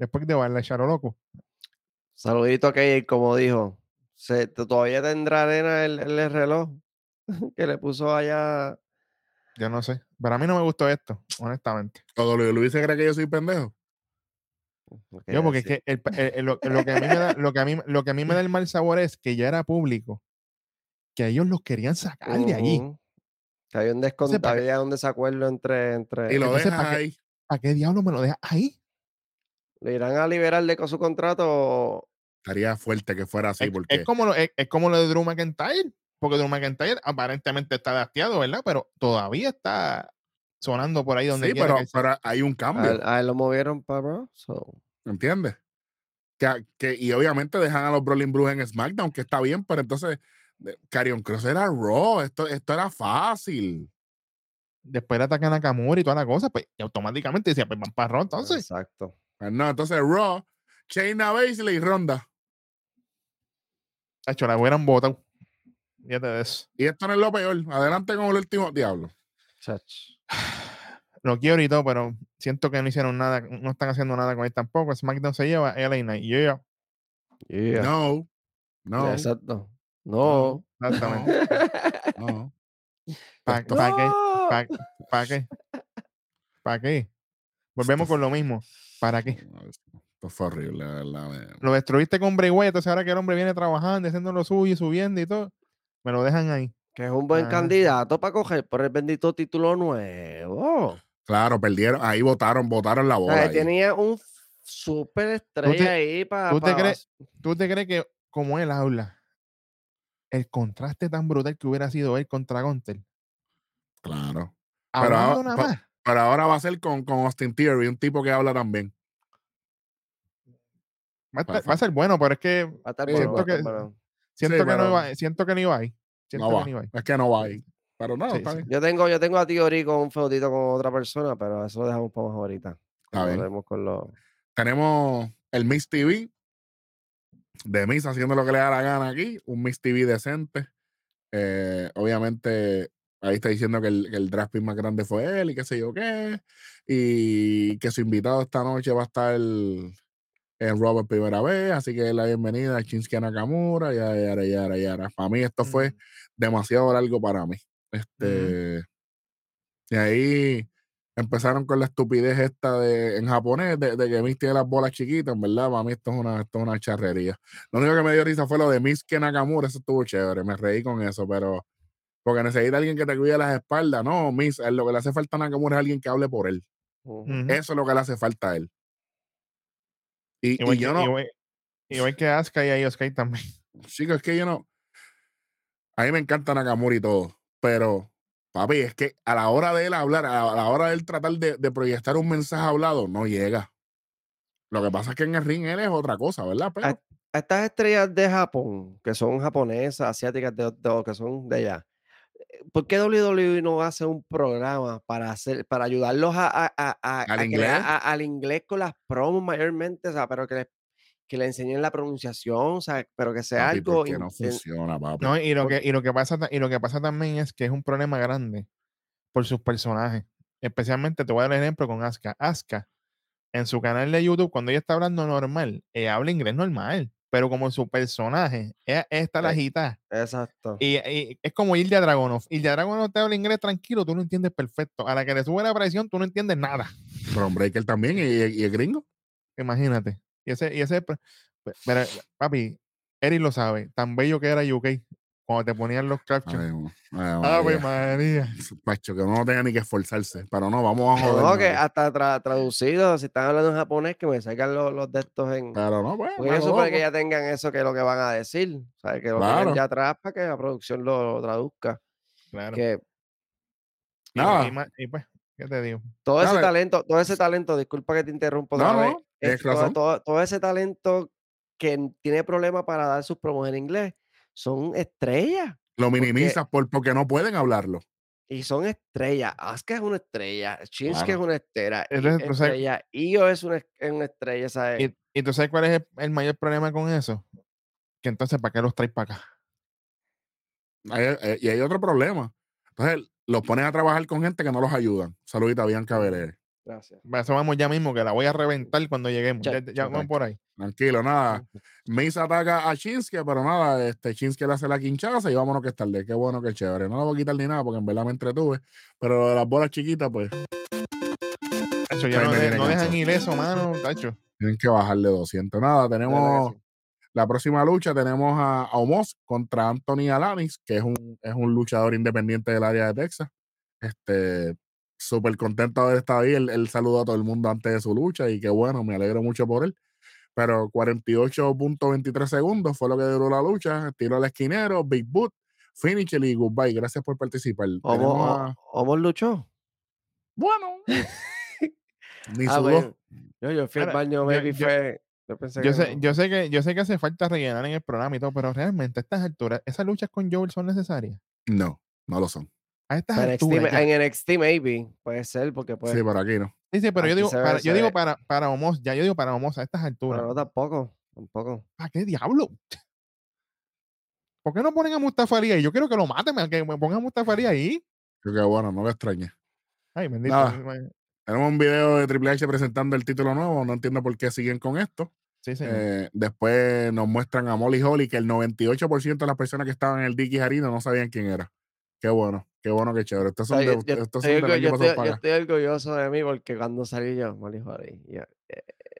Después de bailar Charo Loco. Saludito a Kay, como dijo. Se, ¿Todavía tendrá arena el, el, reloj que le puso allá? Yo no sé. Pero a mí no me gustó esto, honestamente. ¿Todo lo Luis se cree que yo soy pendejo? Yo, porque es que lo, que a mí me da, lo, que a mí, lo que a mí me da el mal sabor es que ya era público, que ellos los querían sacar de allí. Que había un, descontento, había un desacuerdo entre, entre... Y lo dejas ahí. ¿A qué diablo me lo dejas ahí? ¿Le irán a liberar de con su contrato? Estaría fuerte que fuera así. Es, porque... es como, lo, es, como lo de Drew McIntyre. Porque Drew McIntyre aparentemente está dasteado, ¿verdad? Pero todavía está sonando por ahí donde Sí, pero, pero, hay un cambio. A, él lo movieron para so. ¿Entiendes? Que, que, y obviamente dejan a los Brolin Bruce en SmackDown, que está bien, pero entonces Carion Cross era Raw, esto, esto era fácil. Después le atacan a Nakamura y toda la cosa, pues y automáticamente decía, pues van para Raw entonces. Exacto. Pues no, entonces Raw, Shayna Baszler y Ronda. Hecho, la hubieran votado. Fíjate de eso. Y esto no es lo peor. Adelante con el último diablo. Lo quiero y todo, pero siento que no hicieron nada, no están haciendo nada con él tampoco. SmackDown se lleva LA Knight. Yeah. yeah. No. No. exacto. No. Exactamente. No. ¿Para qué? ¿Para qué? ¿Para qué? Volvemos con lo mismo. ¿Para qué? Esto fue horrible, verdad. Lo destruiste con Bray entonces ahora que el hombre viene trabajando, haciendo lo suyo y subiendo y todo, me lo dejan ahí. Que es un buen ah. candidato para coger por el bendito título nuevo. Claro, perdieron, ahí votaron, votaron la bola. tenía un super estrella ahí para. ¿tú, te crees, ¿Tú te crees que como él habla, el contraste tan brutal que hubiera sido él contra Gunter? Claro. Pero ahora, pero ahora va a ser con, con Austin Theory, un tipo que habla también. Va a, ser bueno, pero es que siento, que, siento, que no iba, siento que no iba ahí. no va. Es que no va ahí. Pero no, está Yo tengo, yo tengo a ti con un feudito con otra persona, pero eso lo dejamos para más ahorita. Con Tenemos el Miss TV de Miss haciendo lo que le da la gana aquí. Un Miss TV decente. Eh, obviamente, ahí está diciendo que el, que el draft más grande fue él y qué sé yo qué. Y que su invitado esta noche va a estar el, Robert primera vez, así que la bienvenida a Shinsuke Nakamura, y yara, yara, yara. Para mí esto fue demasiado largo para mí. Este, Y ahí empezaron con la estupidez esta de, en japonés, de, que Miss tiene las bolas chiquitas, en verdad, para mí esto es, una, esto es una charrería. Lo único que me dio risa fue lo de Miske Nakamura, eso estuvo chévere, me reí con eso, pero porque necesita alguien que te cuide las espaldas, no, Miss, lo que le hace falta a Nakamura es alguien que hable por él. Eso es lo que le hace falta a él. Y, igual, yo no. Igual, que Asuka y Iosuke también. Sí, es que yo no. A mí me encanta Nakamura y todo, pero papi, es que a la hora de él hablar, a la hora de él tratar de, de proyectar un mensaje hablado, no llega. Lo que pasa es que en el ring él es otra cosa, ¿verdad? A, estas estrellas de Japón, que son japonesas, asiáticas, de, que son de allá, ¿por qué WWE no hace un programa para hacer, para ayudarlos a, ¿Al, inglés? al inglés con las promos mayormente, o sea, pero que le, que le enseñen la pronunciación, o sea, pero que sea algo. Que no funciona, papi. No, y lo que, y lo que pasa, y lo que pasa también es que es un problema grande por sus personajes. Especialmente te voy a dar un ejemplo con Asuka. Asuka, en su canal de YouTube, cuando ella está hablando normal, ella habla inglés normal pero como su personaje es, esta la agita. Exacto. Y, es como Ilya Dragonov. Ilya Dragonov te habla inglés tranquilo, tú lo entiendes perfecto. A la que le sube la presión, tú no entiendes nada. Pero Breaker también, y, y, el gringo. Imagínate. Y ese, y ese, pues, pero, papi, Eric lo sabe, tan bello que era UK cuando te ponían los captions. Ave María. Pacho, que uno no tenía ni que esforzarse. Pero no, vamos a joder. No, que hasta traducido, si están hablando en japonés, que me sacan los, los de estos en. Pero no, pues. Porque eso supone que ya tengan eso que es lo que van a decir. O sea, que lo claro. ya atrás para que la producción lo, traduzca. Claro. Que. No. Y, pues, ¿qué te digo? Todo ese talento, todo ese talento, disculpa que te interrumpo. No, no, todo, todo, todo ese talento que tiene problemas para dar sus promos en inglés son estrellas. Lo minimizas por, porque no pueden hablarlo. Y son estrellas. Asuka es una estrella. Shinsuke es una estrella. estrella. Io es una, es una estrella, ¿sabes? ¿Y, tú sabes cuál es el, mayor problema con eso? Que entonces, ¿para qué los traes para acá? Eh, y hay otro problema. Entonces, los ponen a trabajar con gente que no los ayudan. Saludita, Bianca Vélez. Gracias. Eso vamos ya mismo, que la voy a reventar cuando lleguemos. Ya, vamos por ahí. Tranquilo, nada. Mace ataca a Shinsuke, pero nada, este Shinsuke le hace la quinchaza y vámonos que es tarde. Qué bueno, qué chévere. No lo voy a quitar ni nada porque en verdad me entretuve. Pero las bolas chiquitas, pues. Tacho, ya no, dejan ir eso, mano, tacho. Tienen que bajarle 200. Nada, tenemos. La próxima lucha tenemos a, Omos contra Anthony Alanis, que es un, es un luchador independiente del área de Texas. Este, súper contento de haber estado ahí. Él, saludó a todo el mundo antes de su lucha y qué bueno, me alegro mucho por él. Pero 48.23 segundos fue lo que duró la lucha. Tiro al esquinero, Big Boot, finish y goodbye. Gracias por participar. ¿Cómo luchó? Bueno. Ni ah, sudó. Yo, yo fui al baño, maybe yo, fue. Yo, sé, yo, sé que, yo sé que hace falta rellenar en el programa y todo, pero realmente a estas alturas, ¿esas luchas con Joel son necesarias? No, no lo son. A estas alturas. en NXT, maybe, puede ser, porque puede. Sí, por aquí no. Sí, sí, pero yo digo, para, yo digo para, para Homos, ya yo digo para Homos a estas alturas. Pero no tampoco, tampoco. ¿Para qué diablo? ¿Por qué no ponen a Mustafa ahí? Yo quiero que lo maten, que me pongan a Mustafa ahí. Creo que bueno, no lo extrañe. Ay, bendito. Tenemos un video de Triple H presentando el título nuevo. No entiendo por qué siguen con esto. Sí, sí. Eh, después nos muestran a Molly Holly que el 98% de las personas que estaban en el Dickie Harina no sabían quién era. Qué bueno, qué bueno, qué chévere. Estos son de, yo, estos son yo, estoy, yo estoy orgulloso de mí porque cuando salí yo, Molly Holly. Eh,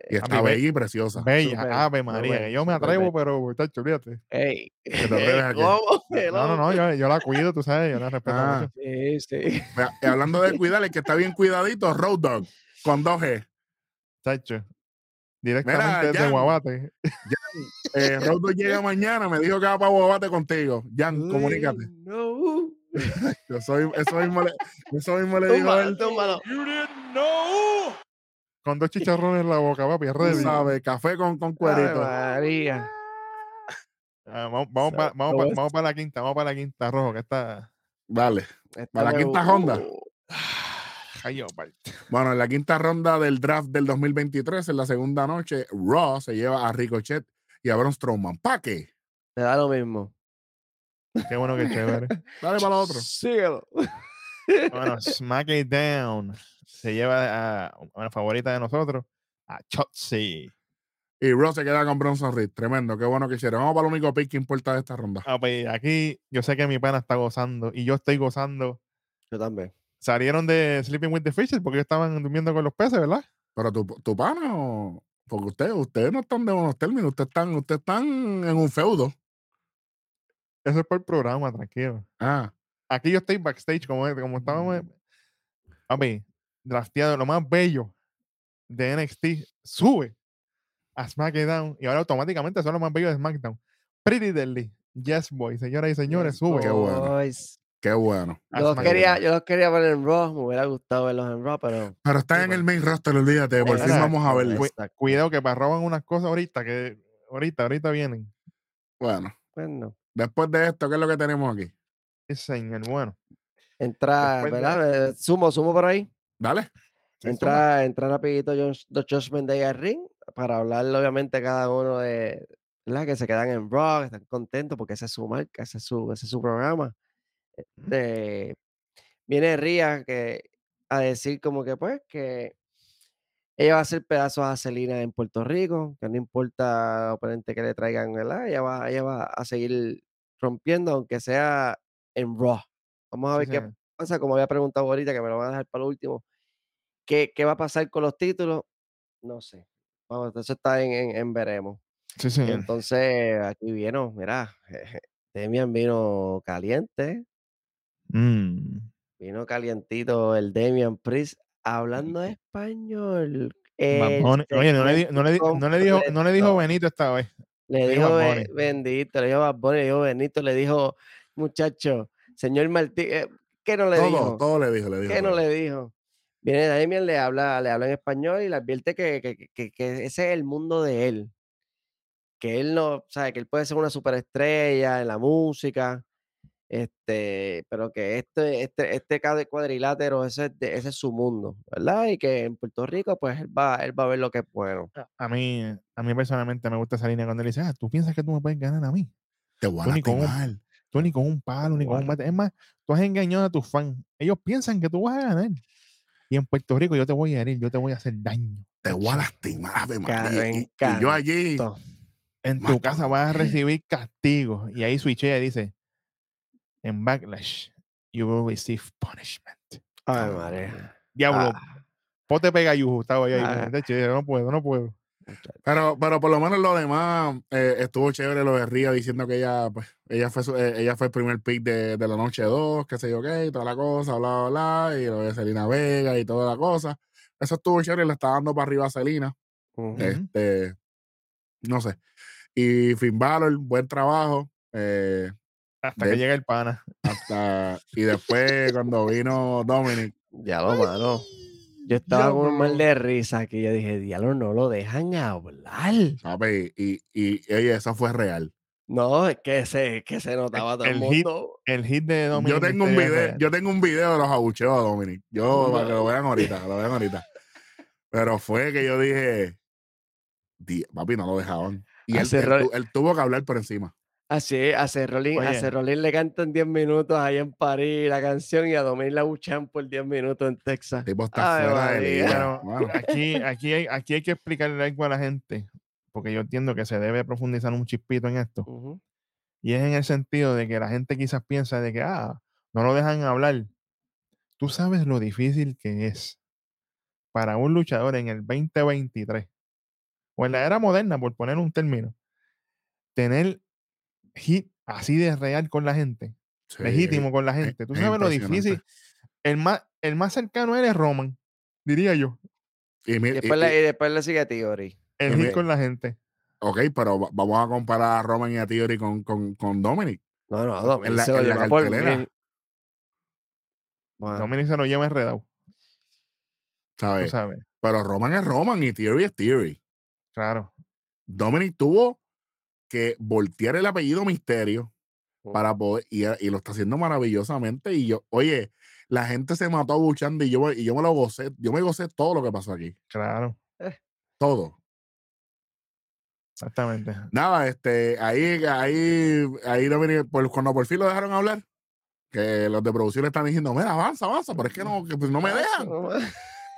y está bella y preciosa. Bella, Ave María. yo me atrevo, pero está olvídate. Ey. ¿Cómo? No, no, no, yo, yo, la cuido, tú sabes, yo la respeto ah. mucho. Sí, sí. Y hablando de cuidar, el que está bien cuidadito, Road Dog, con 2G. Chacho. Directamente desde Guabate. eh, Road Dog llega mañana, me dijo que va para Guabate contigo. Jan, comunícate. No. Yo soy, eso mismo le, eso mismo le digo a él. Con dos chicharrones en la boca, papi, ready. sabe café con, con cuerito. María. Ah, vamos, vamos, para, vamos, vamos para la quinta, vamos para la quinta rojo, que está. Vale. Para la quinta ronda. bueno, en la quinta ronda del draft del 2023, en la segunda noche, Raw se lleva a Ricochet y a Braun Strowman. ¿Para qué? Le da lo mismo. Qué bueno que chévere. Dale para otro. Síguelo. Bueno, SmackDown se lleva a una favorita de nosotros, a Chotzi. Y Ross se queda con Bronson Reed. Tremendo, qué bueno que hicieron. Vamos para el único pick que importa de esta ronda. Ah, pues aquí yo sé que mi pana está gozando y yo estoy gozando. Yo también. Salieron de Sleeping with the Fishes porque estaban durmiendo con los peces, ¿verdad? Pero tu, tu pana o. Porque ustedes, ustedes no están de buenos términos, ustedes están, ustedes están en un feudo. Eso es por el programa, tranquilo. Ah. Aquí yo estoy backstage, como, como estábamos. A mí, drafteado, lo más bello de NXT, sube a SmackDown y ahora automáticamente son lo más bello de SmackDown. Pretty Deadly, Yes Boy, señoras y señores, sube. Qué bueno. Qué bueno. Yo los, quería, yo los quería ver en Raw, me hubiera gustado verlos en Raw, pero. Pero están en el main roster, olvídate, por fin vamos a verlos. cuidado que para roban unas cosas ahorita, que ahorita, ahorita vienen. Bueno. Bueno. Después de esto, ¿qué es lo que tenemos aquí? Sí, señor, bueno. Entra, ¿verdad? Eh, sumo, sumo por ahí. Dale. entra, entra rapidito los Judgment Day al ring para hablarle obviamente cada uno de, ¿verdad? Que se quedan en Raw, están contentos porque esa es su marca, ese es su, ese es su programa. Este, viene Ria que, a decir como que pues que ella va a hacer pedazos a Celina en Puerto Rico, que no importa oponente que le traigan, ¿verdad? Ella va, ella va a seguir rompiendo, aunque sea en Raw. Vamos a ver qué pasa, como había preguntado ahorita, que me lo van a dejar para lo último. ¿Qué, qué va a pasar con los títulos? No sé. Vamos, eso está en, en, veremos. Sí, sí. Entonces, aquí vino, mira, Demian vino caliente. Mm. Vino calientito el Demian Priest hablando español. Oye, no le, no, le, no le, dijo, no le dijo Benito esta vez. Le, dijo, Bendito, le dijo Bad le dijo Benito, le dijo, muchacho, señor Martí, eh, ¿qué no le dijo? Todo le dijo, le dijo. ¿Qué no le dijo? Viene Damian, le habla, le habla en español y le advierte que, que, ese es el mundo de él. Que él no, sabe, que él puede ser una superestrella en la música, este, pero que este, este, este cuadrilátero, ese, ese es su mundo, ¿verdad? Y que en Puerto Rico, pues él va, él va a ver lo que es bueno. A mí, a mí personalmente me gusta esa línea cuando él dice, ah, tú piensas que tú me puedes ganar a mí. Te voy a tú ni, con un, tú ni con un palo, ni con un mate. Es más, tú has engañado a tus fans. Ellos piensan que tú vas a ganar. Y en Puerto Rico yo te voy a herir, yo te voy a hacer daño. Te voy a lastimar, y, yo allí. En tu casa vas a recibir castigo. Y ahí switchea y dice, en backlash, you will receive punishment. Ay, madre. Diablo. Ah. Pote pega yuju, estaba ahí. Ah. no puedo, no puedo. Pero, pero por lo menos lo demás eh, estuvo chévere lo de Ría diciendo que ella, pues, ella fue eh, ella fue el primer pick de, de la noche 2, que sé yo qué, y toda la cosa, bla, bla, bla, y lo de Selena Vega y toda la cosa. Eso estuvo chévere, le está dando para arriba a Selena. Este, no sé. Y Finn Balor, buen trabajo. Eh, hasta que llega el pana. Hasta, y después cuando vino Dominic. Ya lo mano. Yo estaba con un mal de risa aquí. Yo dije, diablo, no lo dejan hablar. Y, y oye, eso fue real. No, es que se, que se notaba todo el, mundo. el hit de Dominic. Yo tengo un video, yo tengo un video de los abucheos de Dominic. Yo, para que lo vean ahorita, lo vean ahorita. Pero fue que yo dije, papi, no lo dejaban. Y él, él, tuvo que hablar por encima. Así a Cerrolín, a Cerrolín le cantan 10 minutos ahí en París la canción y a Dominic la buchan por 10 minutos en Texas. Tipo está fuera de aquí, aquí, hay, aquí hay que explicarle algo a la gente, porque yo entiendo que se debe profundizar un chispito en esto. Y es en el sentido de que la gente quizás piensa de que, ah, no lo dejan hablar. Tú sabes lo difícil que es para un luchador en el 2023, o en la era moderna, por poner un término, tener hit así de real con la gente, legítimo con la e gente. Tú sabes lo difícil. El más, el más cercano es Roman, diría yo. Y, después, le, sigue a Theory. El hit con la gente. Ok, pero vamos a comparar a Roman y a Theory con, con, con Dominic. No, no, Dominic en la, se lo lleva por Dominic se lo lleva enredado. ¿Sabes? Sabes. Pero Roman es Roman y Theory es Theory. Claro. Dominic tuvo que voltear el apellido Misterio oh. para poder, y, lo está haciendo maravillosamente. Y yo, oye, la gente se mató buchando y yo, y yo me lo gocé, yo me gocé todo lo que pasó aquí. Claro. Eh. Todo. Exactamente. Nada, este, ahí, ahí, ahí por, cuando por fin lo dejaron hablar, que los de producción están diciendo, mira, avanza, avanza, pero es que no, que, pues, no me dejan.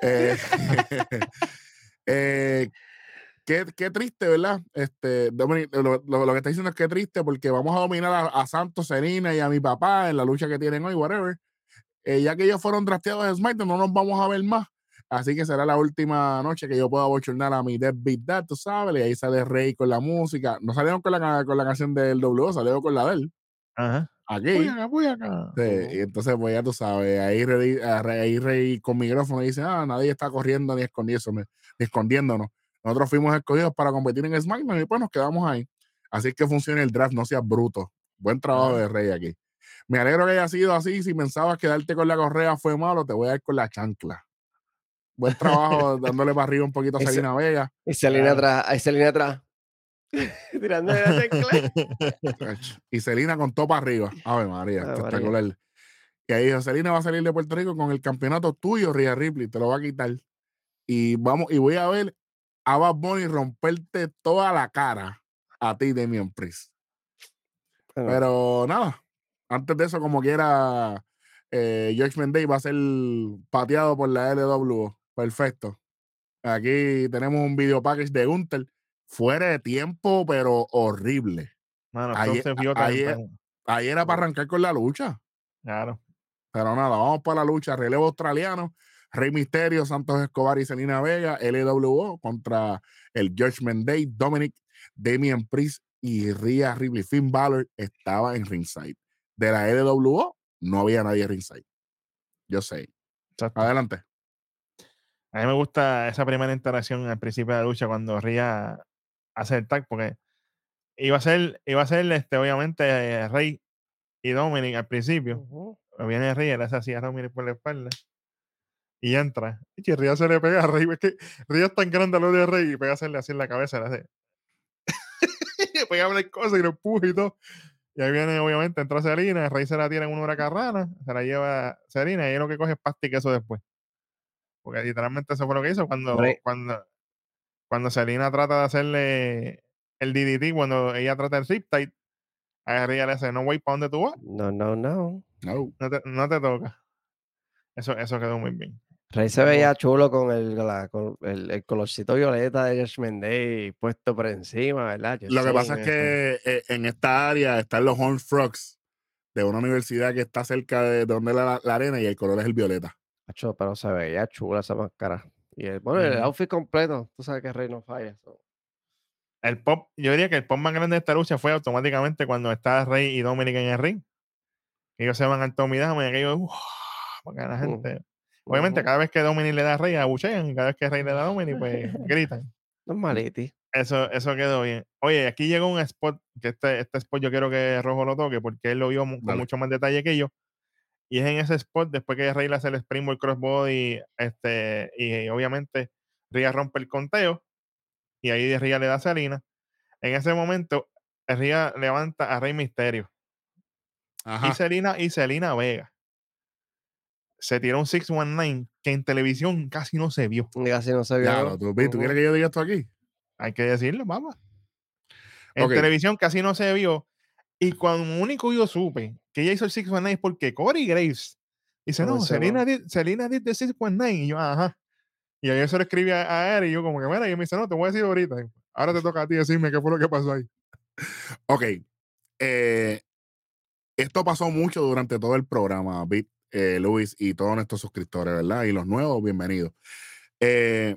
eh, eh, Qué, qué, triste, ¿verdad? Este, lo, lo, que está diciendo es que triste porque vamos a dominar a, Santos, Serena y a mi papá en la lucha que tienen hoy, whatever. Eh, ya que ellos fueron trasteados en SmackDown, no nos vamos a ver más. Así que será la última noche que yo pueda bochornar a mi Deadbeat Dad, tú sabes, y ahí sale Rey con la música. No salieron con la, con la canción del W, salieron con la de él. Ajá. Aquí. Voy acá, voy acá. Sí, y entonces, pues ya tú sabes, ahí Rey, ahí Rey con micrófono dice, ah, nadie está corriendo ni escondiéndose, ni escondiéndonos. Nosotros fuimos escogidos para competir en SmackDown y pues nos quedamos ahí. Así que funciona el draft, no seas bruto. Buen trabajo de Rey aquí. Me alegro que haya sido así. Si pensabas que darte con la correa fue malo, te voy a dar con la chancla. Buen trabajo dándole para arriba un poquito a Selena Vega. Y Selena atrás, ahí Selena atrás. Tirando la chancla. y Selena con todo para arriba. Ave María, Ave espectacular. Y ahí dijo, Selena va a salir de Puerto Rico con el campeonato tuyo, Ria Ripley, te lo va a quitar. Y vamos, y voy a ver a Bad Bunny romperte toda la cara a ti, Demian Priest. Pero nada, antes de eso, como quiera, eh, George Day va a ser pateado por la LW. Perfecto. Aquí tenemos un video package de Gunter. Fuera de tiempo, pero horrible. Mano, ayer, ayer, era para arrancar con la lucha. Claro. Pero nada, vamos para la lucha. Relevo australiano. Rey Misterio, Santos Escobar y Selena Vega, LWO contra el Judgment Day, Dominic, Damian Priest y Rhea Ripley. Finn Balor estaba en ringside. De la LWO no había nadie en ringside. Yo sé. Adelante. A mí me gusta esa primera interacción al principio de la lucha cuando Rhea hace el tag porque iba a ser, iba a ser este, obviamente Rey y Dominic al principio. Viene Rhea, le hace así a Dominic por la espalda y entra. Y que Ría se le pega a Rey. Es que Ría es tan grande a lo de Rey y pega a hacerle así en la cabeza. Le hace. pega a hablar cosas y lo empuja y todo. Y ahí viene, obviamente, entra Serena. Rey se la tiene en una huracarrana. Se la lleva Serena y ahí lo que coge es pasta y queso después. Porque literalmente eso fue lo que hizo cuando, cuando, cuando Selena trata de hacerle el DDT, cuando ella trata el zip tight, a Ría le hace, no, wait, ¿para dónde tú vas? No, no, no. No, no te, no te toca. Eso, eso quedó muy bien. Rey se veía chulo con el, con el, colorcito violeta de Judgment Day puesto por encima, ¿verdad? Lo que pasa es que eh, en esta área están los Horn Frogs de una universidad que está cerca de donde la, la arena y el color es el violeta. pero se veía chula esa máscara. Y el, bueno, el outfit completo, tú sabes que Rey no falla. El pop, yo diría que el pop más grande de esta lucha fue automáticamente cuando está Rey y Dominic en el ring. Ellos se van al Tommy Dahmer y ellos, porque la gente. Obviamente, cada vez que Dominic le da a Rey, abuchean, y cada vez que Rey le da a Dominic, pues gritan. Normality. Eso, eso quedó bien. Oye, aquí llegó un spot, que este, este spot yo quiero que Rojo lo toque, porque él lo vio con mucho más detalle que yo. Y es en ese spot, después que Rey le hace el Springboard Crossbody, este, y obviamente Ria rompe el conteo, y ahí Ria le da a Salina. En ese momento, Ria levanta a Rey Misterio. Y Selina, y Selina Vega se tiró un 619 que en televisión casi no se vio. Casi no se vio. ¿tú, quieres que yo diga esto aquí? Hay que decirlo, vamos. En televisión casi no se vio. Y cuando único yo supe que ella hizo el 619 es porque Corey Graves dice, no, Selena did, Selena did the 619. Y yo, ajá. Y ahí se lo escribe a, él y yo como que, mira, y me dice, no, te voy a decir ahorita. Ahora te toca a ti decirme qué fue lo que pasó ahí. Ok. Eh, esto pasó mucho durante todo el programa, Bit eh, Luis y todos nuestros suscriptores, ¿verdad? Y los nuevos, bienvenidos. Eh,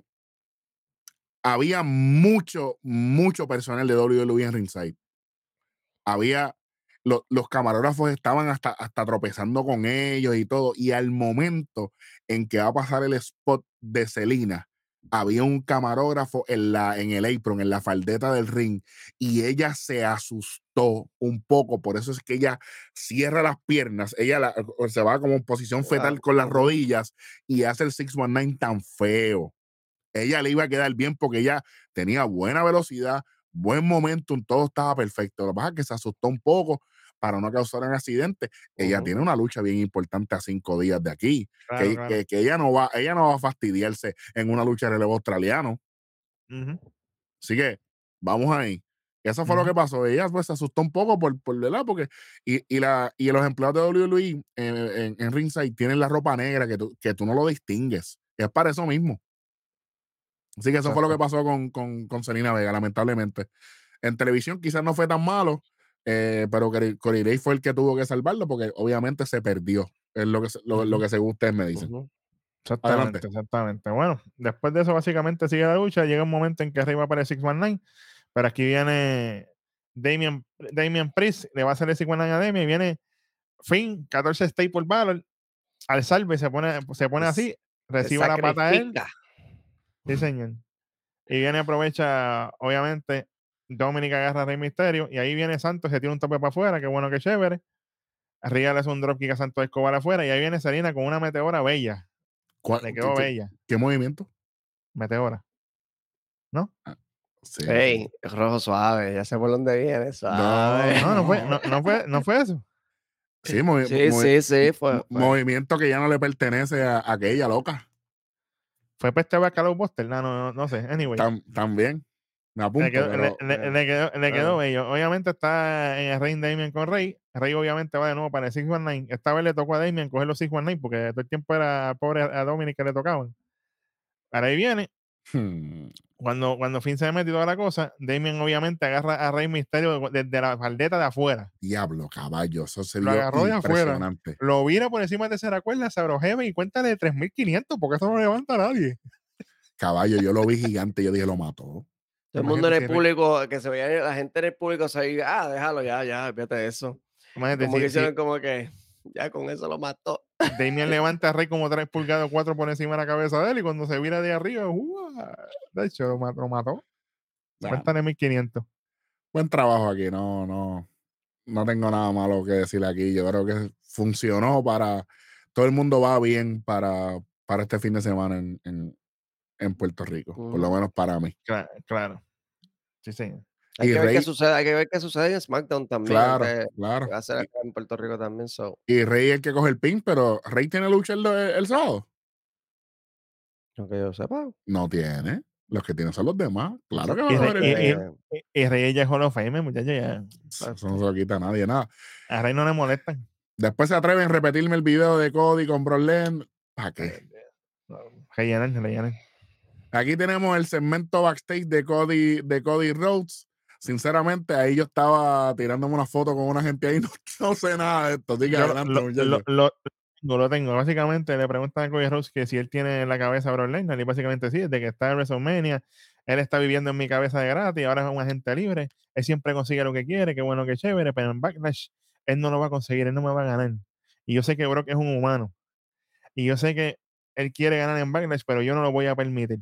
había mucho, mucho personal de WWE en Ringside. Había, los camarógrafos estaban hasta, hasta tropezando con ellos y todo. Y al momento en que va a pasar el spot de Selina, había un camarógrafo en, la, en el apron, en la faldeta del ring, y ella se asustó un poco, por eso es que ella cierra las piernas, ella se va como en posición fetal con las rodillas y hace el 619 tan feo. Ella le iba a quedar bien porque ella tenía buena velocidad, buen momentum, todo estaba perfecto. Lo que pasa es que se asustó un poco, para no causar un accidente. Ella tiene una lucha bien importante a cinco días de aquí. que, Que, ella, no va, ella no va a fastidiarse en una lucha de relevo australiano. Así que vamos ahí. Eso fue lo que pasó. Ella pues se asustó un poco por, por ¿verdad? Porque, y, y, la, y los empleados de WWE en, en, en, Ringside tienen la ropa negra que tú, que tú no lo distingues. Es para eso mismo. Así que eso fue lo que pasó con, con, con Selena Vega, lamentablemente. En televisión quizás no fue tan malo, eh, pero Corey fue el que tuvo que salvarlo porque obviamente se perdió. Es lo que, lo, lo que según ustedes me dicen. Exactamente, exactamente. Bueno, después de eso, básicamente sigue la lucha. Llega un momento en que arriba aparece 619, pero aquí viene Damian, Damian Priest, le va a hacer el 619 a Damian y viene Finn, 14 Staple Battle. Al salve se pone, se pone así, recibe la pata a él. Sí, señor. Y viene, aprovecha, obviamente, Dominic agarra a Rey Misterio y ahí viene Santos, se tiene un tope para afuera, qué bueno que chévere. Arriba le hace un dropkick a Santos Escobar afuera y ahí viene Serena con una meteora bella. ¿Cuál, le quedó bella. ¿Qué movimiento? Meteora. ¿No? Ah, sí. Rojo suave, ya sé por dónde viene. Suave. No, no, fue, no, fue, no fue eso. Sí, sí, sí, fue, movimiento que ya no le pertenece a, aquella loca. Fue Peste Bacalao Buster, no, no, no sé. Anyway. también le quedó, bello. Obviamente está en el Rey Damien con Rey. Rey obviamente va de nuevo para el 619. Esta vez le tocó a Damien coger los 619 porque todo el tiempo era pobre a Dominic que le tocaban. Ahora ahí viene Hmm. Cuando, cuando Finn se mete y toda la cosa, Damien obviamente agarra a Rey Misterio desde la faldeta de afuera. Diablo, caballo, eso se lo agarró de afuera. Lo vira por encima de esa cuerda, se abrojeme y cuéntale 3500 porque eso no levanta a nadie. Caballo, yo lo vi gigante, yo dije, lo mató. Todo el mundo en el público, que se veía, la gente en el público se veía, ah, déjalo ya, ya, fíjate de eso. como que hicieron como que, ya con eso lo mató. Damien levanta a Rey como 3 pulgadas 4 por encima de la cabeza de él y cuando se vira de arriba, de hecho, lo mató. Lo mató. 1500. Buen trabajo aquí, no, no, no tengo nada malo que decirle aquí. Yo creo que funcionó para, todo el mundo va bien para, para este fin de semana en, en, Puerto Rico, por lo menos para mí. Claro, claro. Sí, sí. Hay que, ver qué sucede, hay que ver qué sucede en SmackDown también. Claro, claro. Va a ser acá en Puerto Rico también. Y Rey es el que coge el pin, pero Rey tiene lucha el, el, sábado. Lo que yo sepa. No tiene. Los que tienen son los demás. Claro que va a haber y, y, Rey ya es Hall of Fame, muchachos. Ya. Eso no se lo quita a nadie, nada. A Rey no le molestan. Después se atreven a repetirme el video de Cody con Brock ¿Para qué? Rellenan, rellenan. Aquí tenemos el segmento backstage de Cody, de Cody Rhodes sinceramente, ahí yo estaba tirándome una foto con una gente ahí, no, no sé nada de esto. no lo tengo. Básicamente le preguntan a Cody Rhodes que si él tiene en la cabeza a Brock Lesnar, y básicamente sí, desde que está en WrestleMania, él está viviendo en mi cabeza de gratis, ahora es un agente libre, él siempre consigue lo que quiere, qué bueno, qué chévere, pero en Backlash él no lo va a conseguir, él no me va a ganar. Y yo sé que Brock es un humano. Y yo sé que él quiere ganar en Backlash, pero yo no lo voy a permitir.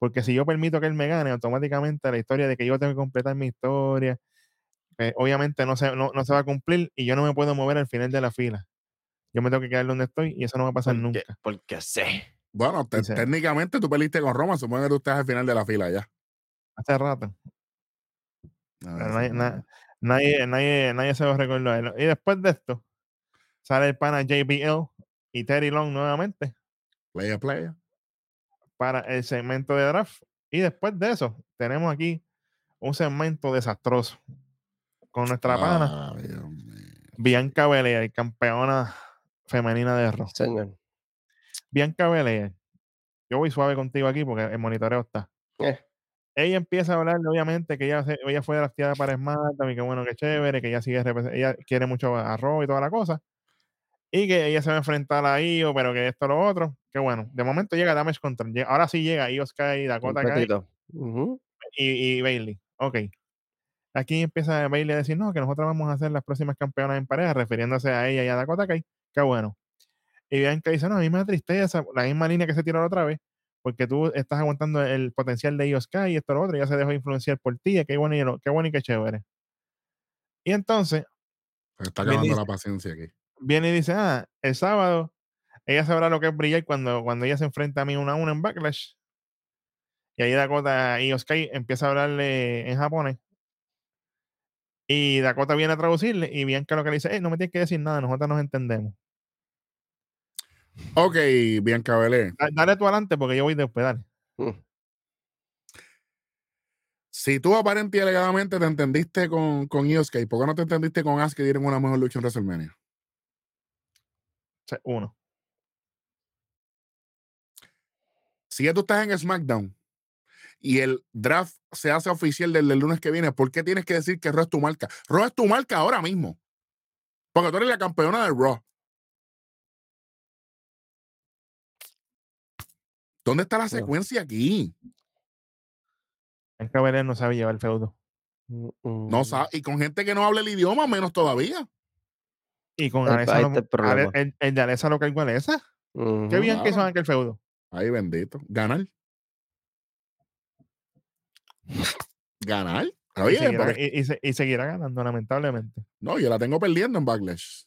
Porque si yo permito que él me gane, automáticamente la historia de que yo tengo que completar mi historia, eh, obviamente no se, no, se va a cumplir y yo no me puedo mover al final de la fila. Yo me tengo que quedar donde estoy y eso no va a pasar nunca. Porque sé. Bueno, técnicamente tú perdiste con Roma, supongo que tú estás al final de la fila ya. Hace rato. nadie, nadie, nadie, nadie, se lo recordó. Y después de esto, sale el pana JBL y Terry Long nuevamente. Playa, playa para el segmento de draft. Y después de eso, tenemos aquí un segmento desastroso con nuestra pana Bianca Belair, campeona femenina de rock. Bianca Belair, yo voy suave contigo aquí porque el monitoreo está. Eh. Ella empieza a hablar, obviamente, que ella, ella fue drafteada para SmackDown y que bueno, que chévere, que ella sigue, ella quiere mucho a Raw y toda la cosa y que ella se va a enfrentar a Io, pero que esto lo otro. Que bueno, de momento llega Damage Control. Ahora sí llega Io Sky, Dakota Kai y, y, Bailey. Ok. Aquí empieza Bailey a decir, no, que nosotros vamos a ser las próximas campeonas en pareja, refiriéndose a ella y a Dakota Kai. Qué bueno. Y Bianca dice, no, a mí me da tristeza, la misma línea que se tiró la otra vez, porque tú estás aguantando el potencial de Io Sky y esto lo otro, ya se dejó influenciar por ti, qué bueno y, qué bueno y qué chévere. Y entonces... Se está acabando la paciencia aquí viene y dice, ah, el sábado ella sabrá lo que es brillar cuando, cuando ella se enfrenta a mí una a una en Backlash. Y ahí Dakota y Oskai empieza a hablarle en japonés. Y Dakota viene a traducirle y Bianca lo que le dice, eh, no me tienes que decir nada, nosotros nos entendemos. Ok, Bianca Belé. Dale tú adelante porque yo voy de hospedar. Mm. Si tú aparentemente alegadamente te entendiste con, con Iosuke, ¿por qué no te entendiste con Asuka y dieron una mejor lucha en WrestleMania? Uno. Si ya tú estás en SmackDown y el draft se hace oficial del, lunes que viene, ¿por qué tienes que decir que Raw es tu marca? Raw es tu marca ahora mismo. Porque tú eres la campeona de Raw. ¿Dónde está la secuencia aquí? Es que no sabe llevar el feudo. No sabe, y con gente que no habla el idioma, menos todavía. Y con Alessa, lo, el, el, de Alessa lo que igual esa. Qué bien que son el feudo. Ay, bendito. Ganar. Ganar. y, seguirá, y, seguirá, ganando, lamentablemente. No, yo la tengo perdiendo en Backlash.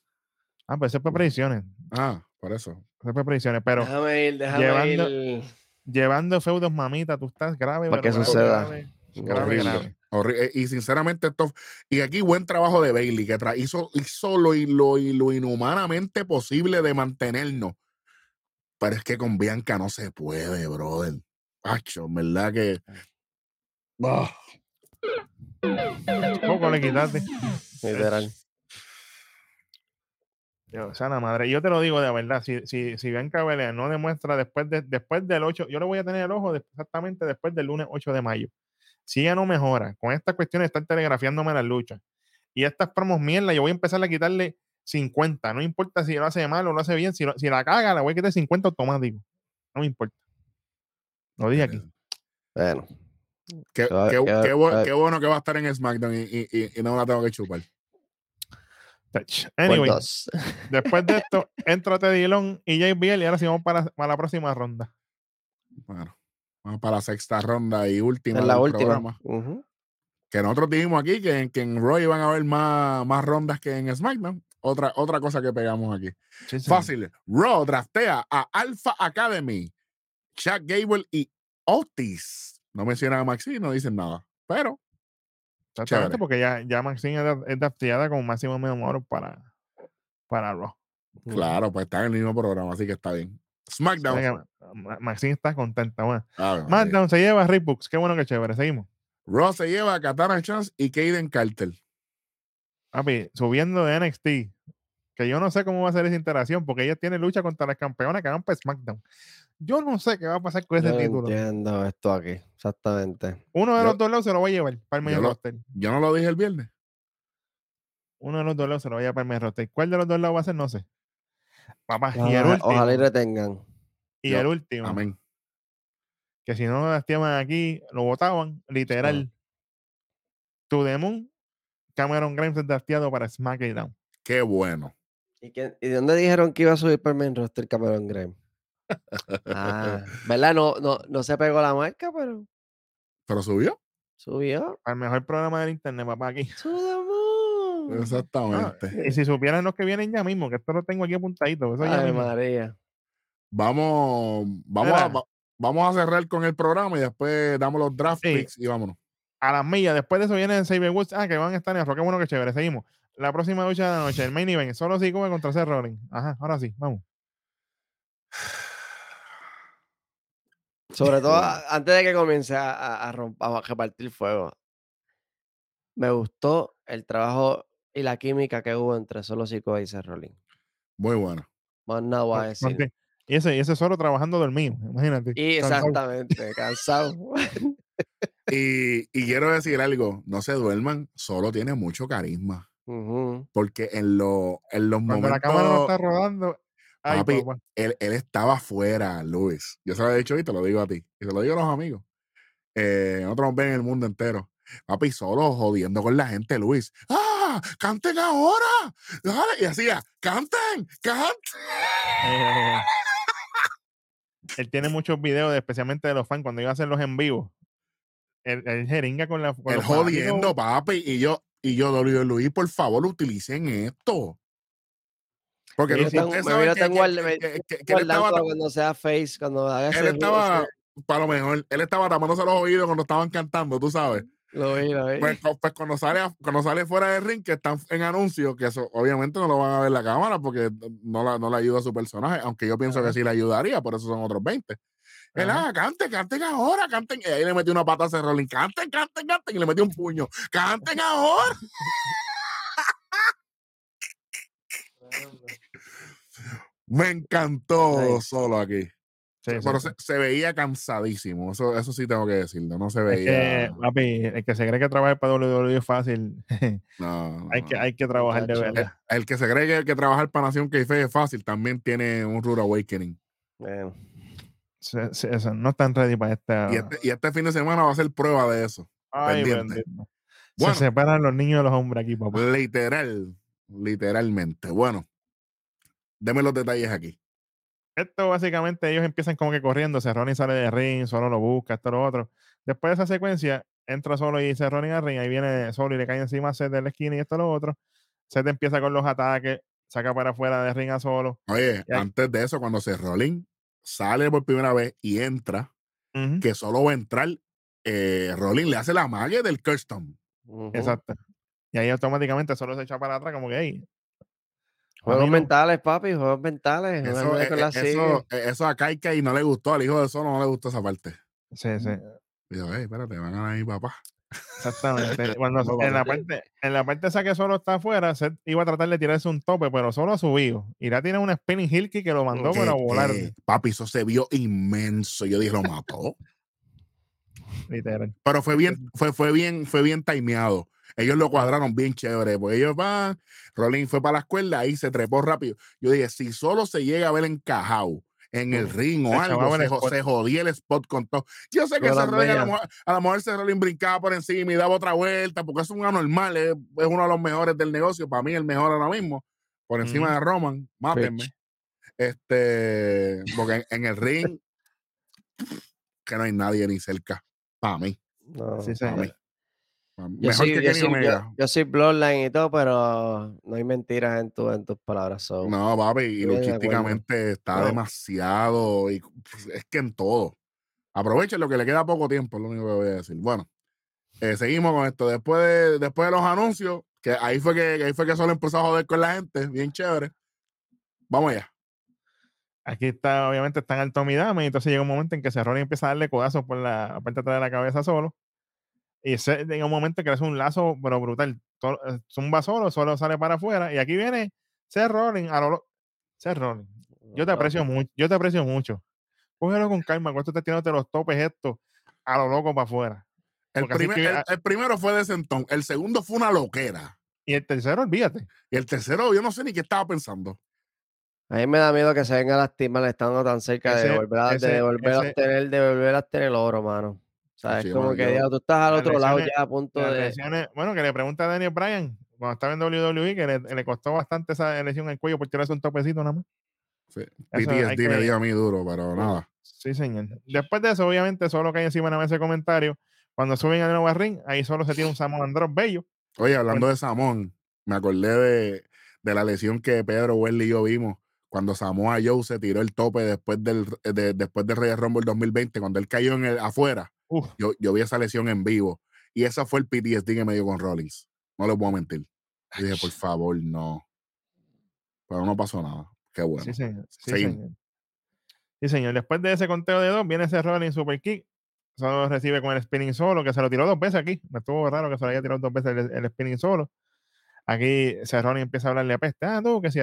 Ah, pues eso es por predicciones. Ah, por eso. Eso es por predicciones, pero déjame ir, déjame llevando, ir. llevando feudos, mamita, tú estás grave. Para que suceda. Grave, grave. Y sinceramente, esto. Y aquí buen trabajo de Bailey, que hizo, hizo lo, lo, lo, inhumanamente posible de mantenernos. Pero es que con Bianca no se puede, brother. Pacho, verdad que. Oh. Poco le quitaste. Literal. Dios, sana madre. Yo te lo digo de verdad, si, si, si Bianca Belair no demuestra después, de, después del 8, yo le voy a tener el ojo exactamente después del lunes 8 de mayo. Si ella no mejora con esta cuestión de estar telegrafiándome las luchas y estas promos mierda, yo voy a empezar a quitarle 50. No importa si lo hace mal o lo hace bien, si, si la caga, la voy a quitar 50 automático. No me importa. Lo dije aquí. Bueno. Qué, qué, bueno que va a estar en SmackDown y, y, no la tengo que chupar. Anyway, después de esto, entra Teddy Long y JBL y ahora sí vamos para, para, la próxima ronda. Bueno, vamos para la sexta ronda y última. En la última. Que nosotros dijimos aquí que, que en Roy van a haber más, más rondas que en SmackDown. Otra, otra cosa que pegamos aquí. Fácil. Raw draftea a Alpha Academy, Chuck Gable y Otis. No mencionan a Maxine, no dicen nada. Pero Exactamente, porque ya, ya Maxine es, drafteada con máximo medio para, para Raw. Claro, pues está en el mismo programa, así que está bien. SmackDown. Maxine está contenta. Bueno. SmackDown se lleva a Rick Books. Qué bueno que chévere. Seguimos. Raw se lleva a Katana Chance y Kaden Carter. Papi, subiendo de NXT. Que yo no sé cómo va a ser esa interacción, porque ella tiene lucha contra las campeonas que van para SmackDown. Yo no sé qué va a pasar con ese yo título. Entiendo esto aquí, exactamente. Uno de los dos lados se lo va a llevar para el main roster. Yo no lo dije el viernes. Uno de los dos lados se lo va a llevar para el main roster. ¿Cuál de los dos lados va a ser? No sé. Papá, y el último. Ojalá y retengan. Y el último. Amén. Que si no lo lastiman aquí, lo votaban, literal. To the Moon, Cameron Grimes es drafteado para SmackDown. Qué bueno. ¿Y, ¿Y de dónde dijeron que iba a subir para el main roster Cameron Grimes? Ah, ¿verdad? No, no, no se pegó la marca, pero. ¿Pero subió? Subió. Al mejor programa del internet, papá, aquí. Exactamente. y si supieran los que vienen ya mismo, que esto lo tengo aquí apuntadito. Eso Ay, María. Vamos, vamos a, vamos a cerrar con el programa y después damos los draft picks y vámonos. A las millas, después de eso viene Saber Woods. Ah, que van a estar en el Qué bueno que chévere. Seguimos. La próxima lucha de la noche, el main event. Solo si come contra Seth Rollins. Ajá, ahora sí, vamos. Sobre todo antes de que comience a, a, a, repartir fuego. Me gustó el trabajo y la química que hubo entre Solo Chico y Seth Rollins. Muy bueno. Más nada voy a decir. Y ese, y ese solo trabajando dormido, imagínate. Y exactamente, cansado. y, y, quiero decir algo, no se duerman, solo tiene mucho carisma. Porque en, lo, en los Cuando momentos... la cámara no está rodando, Papi, él, él, estaba afuera, Luis. Yo se lo he dicho y te lo digo a ti. Y se lo digo a los amigos. Eh, nosotros nos ven en el mundo entero. Papi, solo jodiendo con la gente, Luis. ¡Ah! ¡Canten ahora! Dale. Y hacía, ¡canten! ¡Canten! Eh, él tiene muchos videos, especialmente de los fans, cuando iba a hacerlos en vivo. Él, jeringa con la. Con él jodiendo, papi. Y yo, y yo, Luis, por favor, utilicen esto. Porque no, estaba, cuando sea face, cuando haga Él estaba, para lo mejor, él estaba tapándose los oídos cuando estaban cantando, tú sabes. Lo vi, lo vi. Pues, pues, cuando, sale, cuando sale fuera del ring, que están en anuncios, que eso obviamente no lo van a ver la cámara porque no, la, no le ayuda a su personaje, aunque yo pienso que sí le ayudaría, por eso son otros 20. Él, ah, canten, canten ahora, canten. Y ahí le metió una pata a Rolling, canten, canten, canten, y le metió un puño, canten ahora. Me encantó solo aquí. Pero Se, veía cansadísimo. Eso, eso sí tengo que decirlo. No se veía. Es que, papi, el que se cree que trabajar para WWE es fácil. No. hay, Que, hay que trabajar de verdad. El, que se cree que, que trabajar para Nación Keife es fácil también tiene un Rude Awakening. Bueno. no están ready para esta. Y este, y este fin de semana va a ser prueba de eso. Ay, se separan los niños de los hombres aquí, papá. Literal. Literalmente. Bueno, Deme los detalles aquí. Esto básicamente ellos empiezan como que corriendo, Cerroni sale de ring, solo lo busca, esto lo otro. Después de esa secuencia, entra solo y Cerroni al ring, ahí viene solo y le cae encima a Seth de la esquina y esto lo otro. Seth empieza con los ataques, saca para afuera de ring a solo. Oye, antes de eso, cuando Cerroni sale por primera vez y entra, que solo va a entrar, eh, Rolling le hace la magia del Kirsten. Exacto. Y ahí automáticamente solo se echa para atrás, como que ahí, Juegos mentales, papi, juegos mentales. Eso, e, e, eso, e, eso, a no le gustó, al hijo de Solo no le gustó esa parte. Sí, sí. Y yo, hey, espérate, van a ir papá. Exactamente. Cuando en, la parte, en la parte esa que solo está afuera, Seth iba a tratar de tirarse un tope, pero solo ha subido. Y ya tiene un spinning heel que lo mandó para volar. papi, eso se vio inmenso. Yo dije, lo mató. Literal. Pero fue bien, fue, fue bien, fue bien timeado. Ellos lo cuadraron bien chévere, porque ellos van, Rolling fue para la escuela, ahí se trepó rápido. Yo dije, si solo se llega a ver encajado en el ring o algo, se, se, jodía el spot con todo. Yo sé que ese Rolling a, lo mejor, ese Rolling brincaba por encima y daba otra vuelta, porque es un anormal, es, es, uno de los mejores del negocio, para mí el mejor ahora mismo, por encima de Roman, mátenme. Este, porque en, el ring, que no hay nadie ni cerca, para mí. sí, para mí. Yo soy, que yo, soy Bloodline y todo, pero no hay mentiras en, tu, en tus palabras. no, papi, y logísticamente está demasiado. Y pues, es que en todo. Aprovechen lo que le queda poco tiempo, es lo único que voy a decir. Bueno, eh, seguimos con esto. Después de, después de los anuncios, que ahí fue que, ahí fue que solo empezó a joder con la gente, bien chévere. Vamos allá. Aquí está, obviamente, está en el Tommy Dame, y entonces llega un momento en que Cerrone empieza a darle codazos por la parte de atrás de la cabeza solo. Y ese, en un momento que es un lazo, pero brutal. Eh, zumba solo, solo sale para afuera. Y aquí viene Seth Rollins. A lo, Seth Rollins. Yo te aprecio mucho. Yo te aprecio mucho. Cógelo con calma. Cuando estás tirándote los topes estos a lo loco para afuera. El, el, primero fue de sentón. El segundo fue una loquera. Y el tercero, olvídate. Y el tercero, yo no sé ni qué estaba pensando. A mí me da miedo que se venga a lastimar estando tan cerca de volver, a, de volver a tener, de volver a tener el oro, mano. Es como que ya tú estás al otro lado ya a punto de. bueno, que le pregunta a Daniel Bryan, cuando estaba en WWE, que le, costó bastante esa lesión en el cuello por tirarse un topecito nada más. Sí. PTSD me dio a mí duro, pero nada. Sí, señor. Después de eso, obviamente, solo que hay encima de ese comentario. Cuando suben al nuevo ring, ahí solo se tiene un Samón Andros bello. Oye, hablando de Samón, me acordé de, de la lesión que Pedro Welly y yo vimos cuando Samoa Joe se tiró el tope después del, de, después del Rey Rumble 2020, cuando él cayó en el, afuera yo, vi esa lesión en vivo y esa fue el PTSD que me dio con Rollins. No les voy a mentir. dije, por favor, no. Pero no pasó nada. Qué bueno. Sí, señor. Sí, señor. Después de ese conteo de dos, viene ese Rollins Super Kick. Solo recibe con el spinning solo, que se lo tiró dos veces aquí. Me estuvo raro que se lo haya tirado dos veces el, spinning solo. Aquí Rollins empieza a hablarle a peste. Ah, tú, que si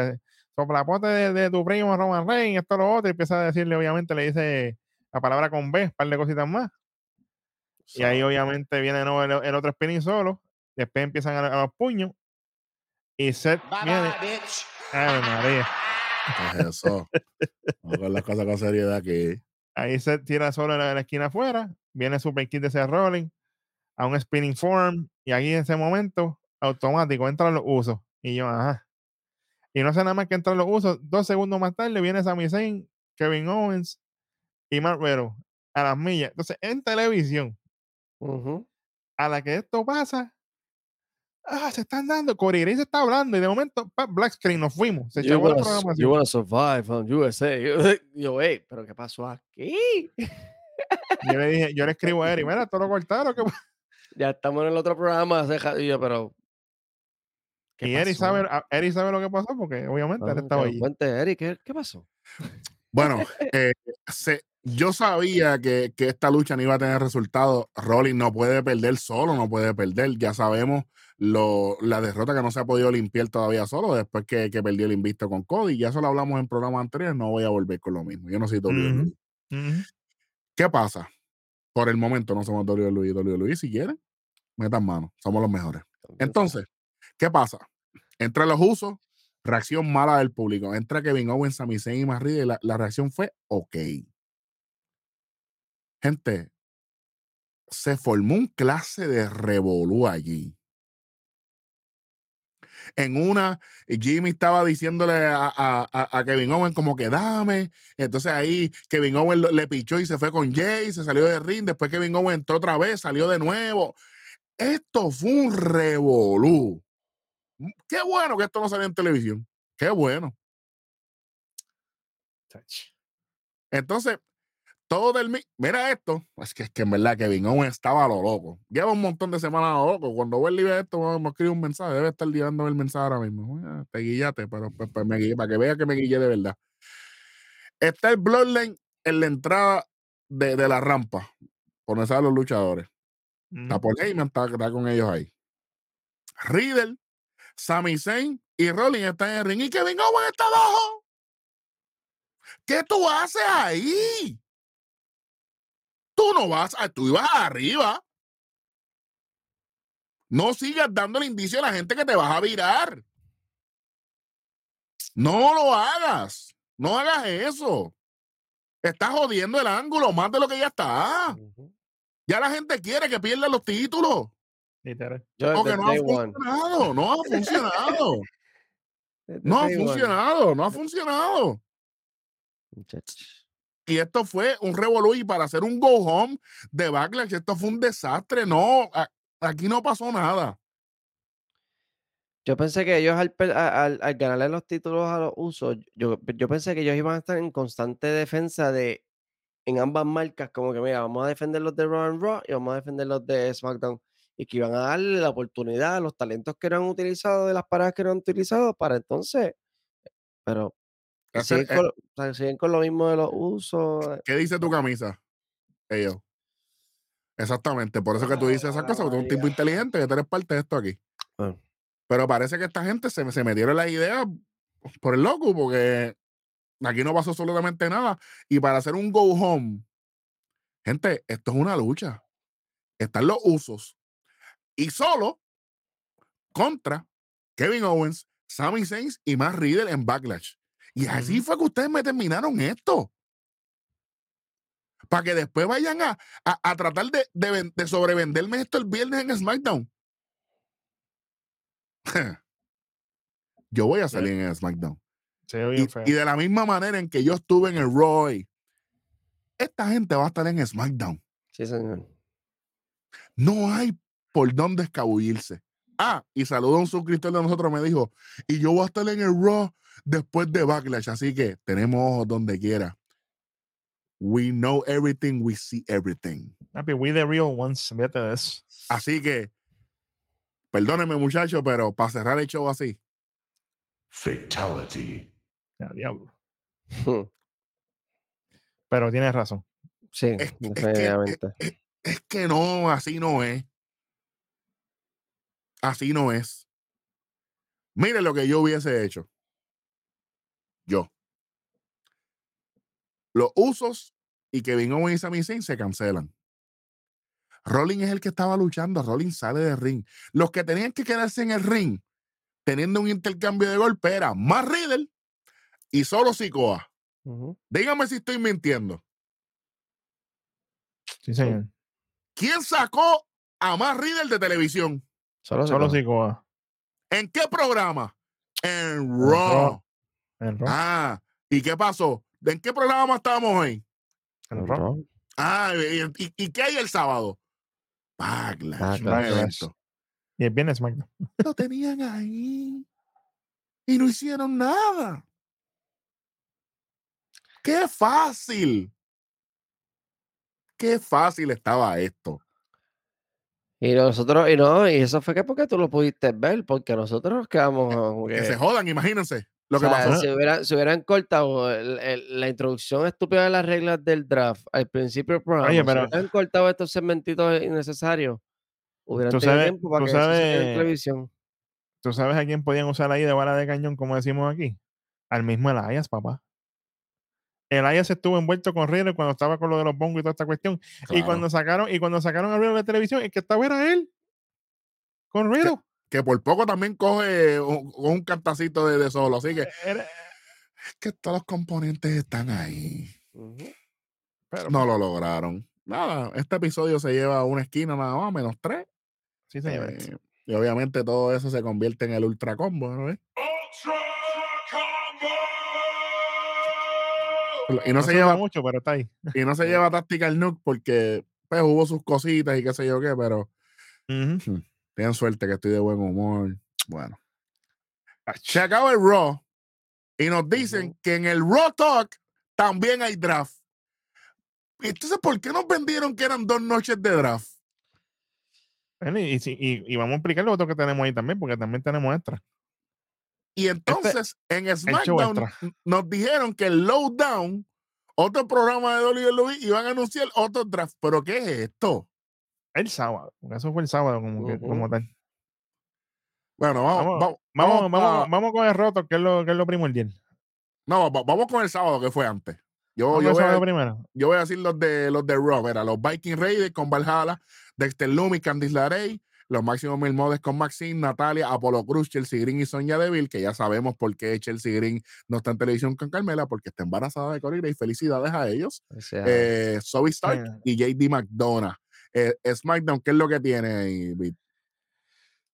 soplapote de, de tu primo Roman Reigns, esto lo otro. Y empieza a decirle, obviamente, le dice la palabra con B, un par de cositas más. Y ahí obviamente viene el, otro spinning solo. Después empiezan a, los puños. Y Seth viene. Ay, María. ¿Qué es eso? Vamos con las cosas con seriedad aquí. Ahí se tira solo en la, esquina afuera. Viene Super Kid de ese rolling. A un spinning form. Y ahí en ese momento, automático, entran los usos. Y yo, ajá. Y no sé nada más que entran los usos. Dos segundos más tarde viene Sami Zayn, Kevin Owens y Mark Riddle a las millas. Entonces, en televisión, a la que esto pasa, ah, se están dando, Corey se está hablando y de momento, Black Screen, nos fuimos. Se wanna, la you wanna survive on USA. Yo, hey, pero ¿qué pasó aquí? yo le dije, yo le escribo a Eric, mira, todo lo cortaron. ¿qué? Ya estamos en el otro programa, y yo, pero. Y Eric sabe, Eric sabe lo que pasó porque obviamente él estaba ahí. Cuente, Eric, ¿qué, ¿qué pasó? Bueno, eh, se, yo sabía que, esta lucha no iba a tener resultados. Rollins no puede perder solo, no puede perder. Ya sabemos lo, la derrota que no se ha podido limpiar todavía solo después que, perdió el invicto con Cody. Ya eso lo hablamos en programas anteriores, no voy a volver con lo mismo. Yo no soy WWE. ¿Qué pasa? Por el momento no somos WWE. WWE, si quieren, metan mano. Somos los mejores. Entonces, ¿qué pasa? Entre los usos, reacción mala del público. Entra Kevin Owens, Sami Zayn y Marie y la, reacción fue ok. Gente, se formó un clase de revolú allí. En una, Jimmy estaba diciéndole a, Kevin Owen como que dame. Entonces ahí Kevin Owen le pichó y se fue con Jay, se salió de ring. Después Kevin Owen entró otra vez, salió de nuevo. Esto fue un revolú. Qué bueno que esto no salió en televisión. Qué bueno. Entonces, todo del mira esto, es que, es que en verdad Kevin Owens estaba a lo loco. Lleva un montón de semanas a lo loco. Cuando Welly ve esto, me escribe un mensaje, debe estar llevando el mensaje ahora mismo. te guillate, pero pues, pues, me para que vea que me guillé de verdad. Está el Bloodline en la entrada de, la rampa. por saber los luchadores. Está por Heyman, está, está, con ellos ahí. Riddle, Sami Zayn y Rollins están en el ring. Y Kevin Owens está abajo. ¿Qué tú haces ahí? Tú no vas, a, tú ibas arriba. No sigas dándole indicio a la gente que te vas a virar. No lo hagas. No hagas eso. Estás jodiendo el ángulo más de lo que ya está. Ya la gente quiere que pierda los títulos. Porque no ha funcionado, no ha funcionado. no ha funcionado, no ha funcionado. Y esto fue un revolú y para hacer un go home de Backlash, esto fue un desastre. No, aquí no pasó nada. Yo pensé que ellos al, ganarle los títulos a los usos, yo, yo pensé que ellos iban a estar en constante defensa de en ambas marcas, como que mira, vamos a defender los de Raw and Raw y vamos a defender los de SmackDown. Y que iban a darle la oportunidad a los talentos que eran utilizados, de las paradas que eran utilizados, para entonces. Pero siguen, eh con, lo mismo de los usos. Eh. ¿Qué dice tu camisa? Ellos. Exactamente, por eso que tú dices esa cosa, porque tú eres un tipo inteligente que tú eres parte de esto aquí. Ah. Pero parece que esta gente se, se metieron la idea por el loco, porque aquí no pasó absolutamente nada. Y para hacer un go home, gente, esto es una lucha. Están los usos. Y solo contra Kevin Owens, Sami Zayn y más Riddle en Backlash. Y así fue que ustedes me terminaron esto. Para que después vayan a, a, tratar de, de, de sobrevenderme esto el viernes en SmackDown. yo voy a salir en SmackDown. y, de la misma manera en que yo estuve en el Roy, esta gente va a estar en SmackDown. Sí, señor. No hay por dónde escabullirse. Ah, y saludó a un suscriptor de nosotros, me dijo, y yo voy a estar en el Raw después de Backlash, así que tenemos ojos donde quiera. We know everything, we see everything. we the real ones, Así que Perdónenme, muchachos, pero para cerrar el show así. Fatality. diablo. pero tienes razón. Sí, es, es, que, no, así no es. Así no es. Mire lo que yo hubiese hecho. Yo. Los usos y que Owens y Sami Zayn se cancelan. Rolling es el que estaba luchando. Rolling sale del ring. Los que tenían que quedarse en el ring teniendo un intercambio de golpe era más Riddle y solo Sikoa. Dígame si estoy mintiendo. Sí, señor. ¿Quién sacó a más Riddle de televisión? Solo, solo Sikoa. ¿En qué programa? En Raw. En Raw. Ah, ¿y qué pasó? ¿En qué programa estábamos hoy? En Raw. Ah, ¿y, y qué hay el sábado? Backlash. Y el viernes Lo tenían ahí. Y no hicieron nada. Qué fácil. Qué fácil estaba esto. Y nosotros, y no, y eso fue que porque tú lo pudiste ver, porque nosotros nos quedamos. Que, se jodan, imagínense lo que pasó. Si, hubieran cortado la introducción estúpida de las reglas del draft al principio del programa, Oye, pero, si hubieran cortado estos segmentitos innecesarios, hubieran tenido tiempo para que sabes, televisión. ¿Tú sabes a quién podían usar ahí de bala de cañón, como decimos aquí? Al mismo Elias, papá. Elias estuvo envuelto con Riddle cuando estaba con lo de los bongos y toda esta cuestión. Y cuando sacaron, y cuando sacaron a Riddle de televisión, el que estaba era él. Con Riddle. Que, por poco también coge un, un cantacito de, solo. Así que. Es que todos los componentes están ahí. Pero, no lo lograron. Nada, este episodio se lleva una esquina nada más, menos tres. Sí, señor. Eh, y obviamente todo eso se convierte en el ultra combo, ¿no? Y no, se, lleva mucho, pero está ahí. Y no se lleva Tactical Nuke porque pues, hubo sus cositas y qué sé yo qué, pero uh tienen suerte que estoy de buen humor. Bueno. Se acaba el Raw y nos dicen que en el Raw Talk también hay draft. Entonces, ¿por qué nos vendieron que eran dos noches de draft? y, vamos a explicar lo otro que tenemos ahí también, porque también tenemos extra. Y este entonces en SmackDown nos dijeron que el lowdown otro programa de WWE y van a anunciar otro draft. ¿Pero qué es esto? El sábado. Eso fue el sábado como, como tal. Bueno, vamos, vamos, vamos, vamos, con el roto, que es lo, que es lo primordial. No, vamos con el sábado que fue antes. Yo, yo, voy a, primero. yo voy a decir los de los de Raw, era los Viking Raiders con Valhalla, Dexter Lumi, Candice LaRey, los máximos mil modes con Maxine, Natalia, Apolo Cruz, Chelsea Green y Sonia Deville, que ya sabemos por qué Chelsea Green no está en televisión con Carmela, porque está embarazada de Corina y felicidades a ellos. eh, Zoe Stark y JD McDonough. Eh, SmackDown, ¿qué es lo que tiene ahí,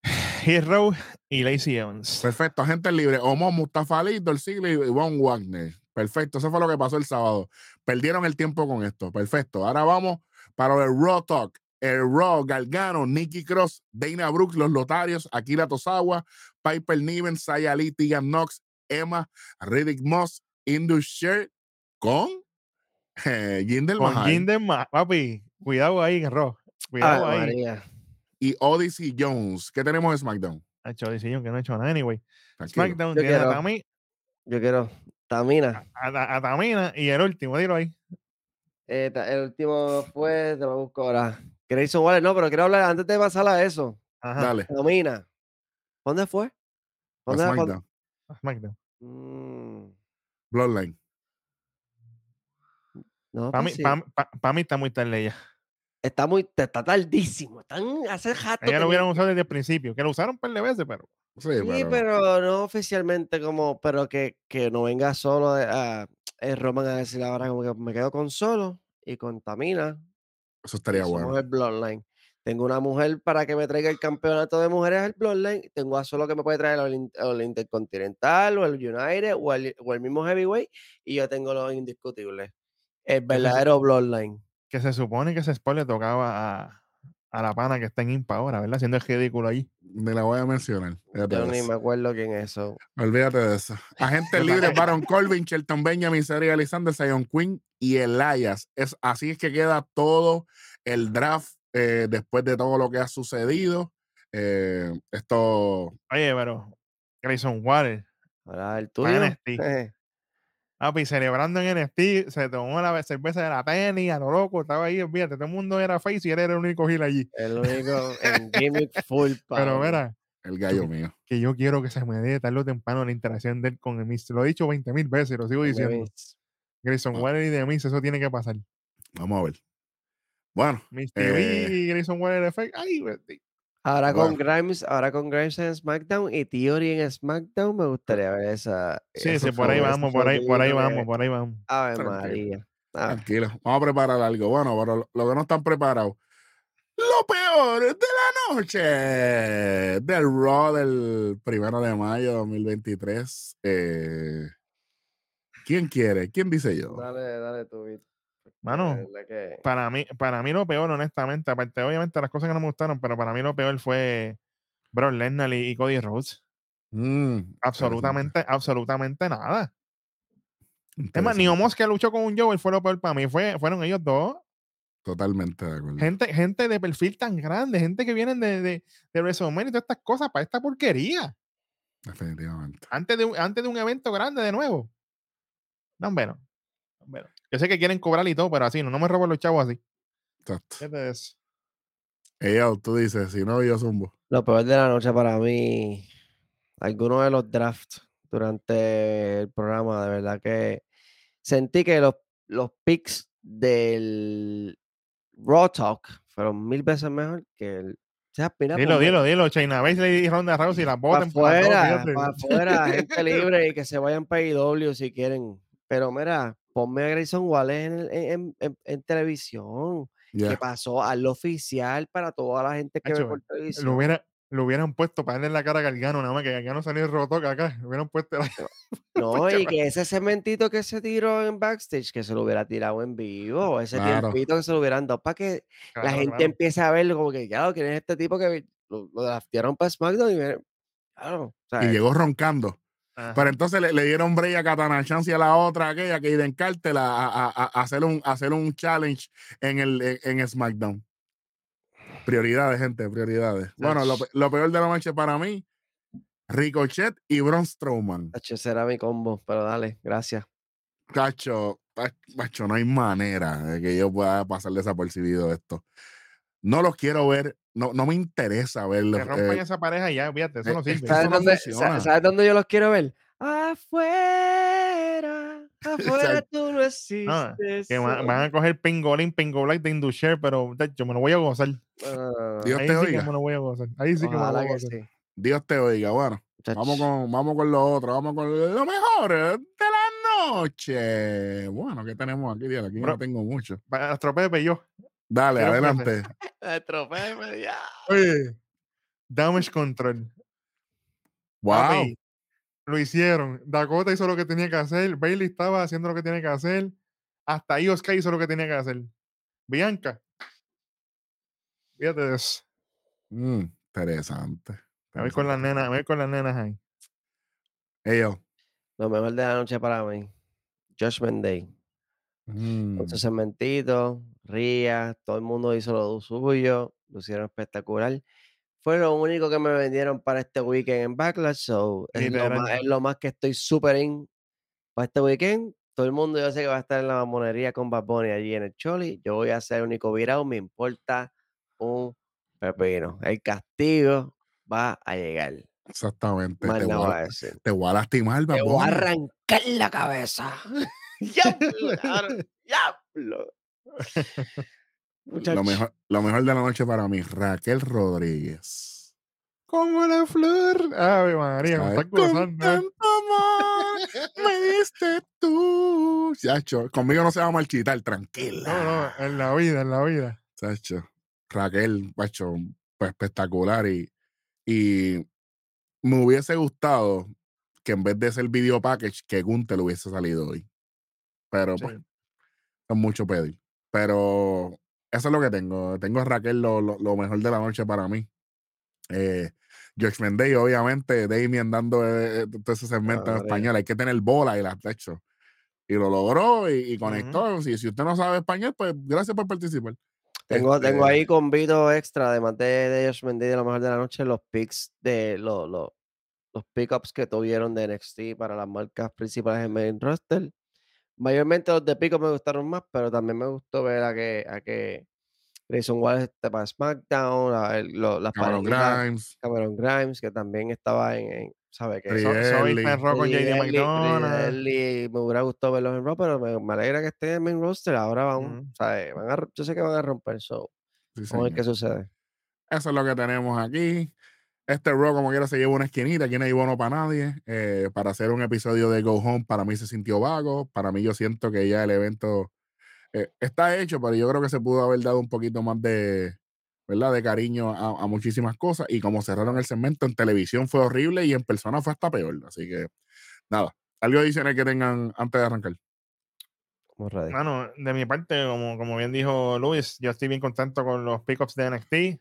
Hero y Lacey Evans. Perfecto, agente libre. Omo Mustafa Ali, Dolcigli y Von Wagner. Perfecto, eso fue lo que pasó el sábado. Perdieron el tiempo con esto. Perfecto. Ahora vamos para el Raw Talk. El Raw, Galgano, Nikki Cross, Dana Brooks, Los Lotarios, Akira Tosawa, Piper Niven, Saya Lee, Tegan Knox, Emma, Riddick Moss, Indus Shirt con eh, Jinder Mahal. papi. Cuidado ahí en Raw. Cuidado ahí y Odyssey Jones. ¿Qué tenemos en SmackDown? Ha hecho Odyssey Jones, que no ha hecho nada, anyway. SmackDown yo quiero, a. Yo quiero Tamina. A, Tamina y el último, dilo ahí. Eh, el último fue, te lo busco ahora. Grayson Waller, no, pero quiero hablar antes de pasar a eso. Ajá. Dale. Tamina. ¿Dónde fue? ¿Dónde a SmackDown. A SmackDown. Mm. Bloodline. No, para pues mí, está muy tarde ya está muy, está tardísimo. Están hace rato. Ya lo hubieran usado desde el principio, que lo usaron un par de veces, pero. Sí, pero... no oficialmente como, pero que, que no venga solo a, Roman a decir ahora como que me quedo con solo y contamina. Eso estaría bueno. el Bloodline. Tengo una mujer para que me traiga el campeonato de mujeres al Bloodline. Tengo a solo que me puede traer el, Intercontinental o el United o el, o el mismo Heavyweight. Y yo tengo los indiscutibles. El verdadero Bloodline que se supone que ese spot le tocaba a, a la pana que está en Impa ahora, ¿verdad? Haciendo el ridículo ahí. Me la voy a mencionar. Yo ni me acuerdo quién es eso. Olvídate de eso. Agente libre, Baron Colvin, Shelton Benjamin, Seri Alexander, Zion Quinn y Elias. Es, así es que queda todo el draft eh, después de todo lo que ha sucedido. Eh, esto. Oye, pero Grayson Water. Ahora el tuyo. Papi, celebrando en NXT, se tomó la cerveza de la tenis, a lo loco, estaba ahí, fíjate, todo el mundo era face y él era el único gil allí. El único en gimmick full power. Pero mira, el gallo mío. Que yo quiero que se me dé tarde o temprano la interacción de él con el Miz. Lo he dicho 20 mil veces, lo sigo diciendo. Grayson Waller y de Miz, eso tiene que pasar. Vamos a ver. Bueno. TV eh, y Grayson Waller de fake. Ay, Ahora con Grimes, ahora con Grimes en SmackDown y Theory en SmackDown, me gustaría ver esa. Sí, sí, por ahí vamos, por ahí, por ahí vamos, por ahí vamos. Ave María. Ah. Tranquilo, vamos a preparar algo. Bueno, pero lo que no están preparados. Lo peor de la noche del Raw del primero de mayo de 2023. Eh, ¿Quién quiere? ¿Quién dice yo? Dale, dale tú, Mano, para mí, para mí lo peor, honestamente, aparte, obviamente las cosas que no me gustaron, pero para mí lo peor fue Bro Lesnar y, Cody Rhodes. Mm, absolutamente, absolutamente nada. Es más, ni Omos que luchó con un Joe fue lo peor para mí, fue, fueron ellos dos. Totalmente de acuerdo. Gente, gente de perfil tan grande, gente que vienen de, de, de WrestleMania y todas estas cosas para esta porquería. Definitivamente. Antes de, antes de un evento grande de nuevo. No, bueno. bueno. Yo sé que quieren cobrar y todo, pero así, no, no me robo los chavos así. Exacto. ¿Qué es? Ella, tú dices, si no, yo zumbo. Lo peor de la noche para mí, algunos de los drafts durante el programa, de verdad que sentí que los, los picks del Raw Talk fueron mil veces mejor que el Dilo, dilo, dilo. Chaina Baszler y Ronda Rousey la boten para afuera, para afuera, gente libre y que se vayan para IW si quieren. Pero mira, ponme a Grayson Waller en, en, televisión. Que pasó al oficial para toda la gente que ve por televisión. Lo, hubiera, lo hubieran puesto para darle la cara a Gargano, nada más que Gargano salió roto acá. Lo hubieran puesto. No, y que ese cementito que se tiró en backstage, que se lo hubiera tirado en vivo. Ese tiempito que se lo hubieran dado para que la gente empiece a verlo como que, claro, ¿quién es este tipo que lo, lo draftearon para SmackDown? Y, claro, y llegó roncando. Pero entonces le, dieron break a Katana Chance y a la otra, aquella que Iden Carter, a, a, a, hacer, un, hacer un challenge en, el, en, SmackDown. Prioridades, gente, prioridades. Bueno, lo, lo, peor de la noche para mí, Ricochet y Braun Strowman. Cacho, será mi combo, pero dale, gracias. Cacho, macho, no hay manera de que yo pueda pasar desapercibido esto. No los quiero ver, no, no me interesa verlos. Que rompan eh, esa pareja ya, fíjate, eso no sirve. ¿Sabes, dónde, ¿Sabes dónde yo los quiero ver? Afuera, afuera tú no existes. que van, a coger pingolín, pingolín de Indusher, pero yo me lo voy a gozar. Uh, Dios te oiga. me lo voy a gozar. Ahí sí que me lo voy a gozar. Dios te oiga, bueno. Vamos con, vamos con lo otro, vamos con lo mejor de la noche. Bueno, ¿qué tenemos aquí? Aquí no tengo mucho. Nuestro Pepe y yo. Dale, adelante. Ya. Oye, Damage Control. Wow. lo hicieron. Dakota hizo lo que tenía que hacer. Bailey estaba haciendo lo que tenía que hacer. Hasta Ioska hizo lo que tenía que hacer. Bianca. Fíjate de eso. Mm, interesante. Me voy con las nenas, me voy con las nenas ahí. Ellos. Lo mejor de la noche para mí. Judgment Day. Mm. Con su cementito, Ría, todo el mundo hizo lo suyo, lo hicieron espectacular. Fue lo único que me vendieron para este weekend en Backlash, so es, lo más, que estoy súper in para este weekend. Todo el mundo yo sé que va a estar en la mamonería con Bad Bunny allí en el Choli. Yo voy a ser el único virado, me importa un pepino. El castigo va a llegar. Exactamente. te, voy a, te, voy a, lastimar, Te voy a arrancar la cabeza. ¡Diablo! lo, mejor, lo mejor de la noche para mí, Raquel Rodríguez. Como la flor. Ave María, me gozando. ¿eh? me diste tú. Chacho, conmigo no se va a marchitar, tranquila. No, no, en la vida, en la vida. Chacho, Raquel, macho, pues, espectacular y y me hubiese gustado que en vez de ser video package, que Gunther hubiese salido hoy. Pero pues, es mucho pedir. Pero eso es lo que tengo. Tengo a Raquel lo, lo, mejor de la noche para mí. Eh, George Mendey, obviamente, Damien dando eh, eh, todo ese segmento en español. Hay que tener bola y la ha hecho. Y lo logró y, conectó. si, si usted no sabe español, pues gracias por participar. Tengo, tengo este ahí con Vito extra, además de, de Josh Mendy de lo mejor de la noche, los picks de los, los, los pickups que tuvieron de NXT para las marcas principales en main roster. Mayormente los de pickup me gustaron más, pero también me gustó ver a que, a que Grayson Wallace esté para SmackDown, las Cameron Grimes. Cameron Grimes, que también estaba en, ¿Sabes? Que soy Raw con JD McDonald. me hubiera gustado verlos en Raw, pero me, alegra que estén en main roster. Ahora van, ¿sabes? Van a, yo sé que van a romper eso. Vamos a ver qué sucede. Eso es lo que tenemos aquí. Este Raw, como quiera, se lleva una esquinita. Aquí no hay bono para nadie. Eh, para hacer un episodio de Go Home, para mí se sintió vago. Para mí, yo siento que ya el evento eh, está hecho, pero yo creo que se pudo haber dado un poquito más de, ¿verdad? De cariño a, muchísimas cosas. Y como cerraron el segmento en televisión fue horrible y en persona fue hasta peor. Así que, nada. ¿Algo adicional que tengan antes de arrancar? Bueno, de mi parte, como, como bien dijo Luis, yo estoy bien contento con los pickups de NXT.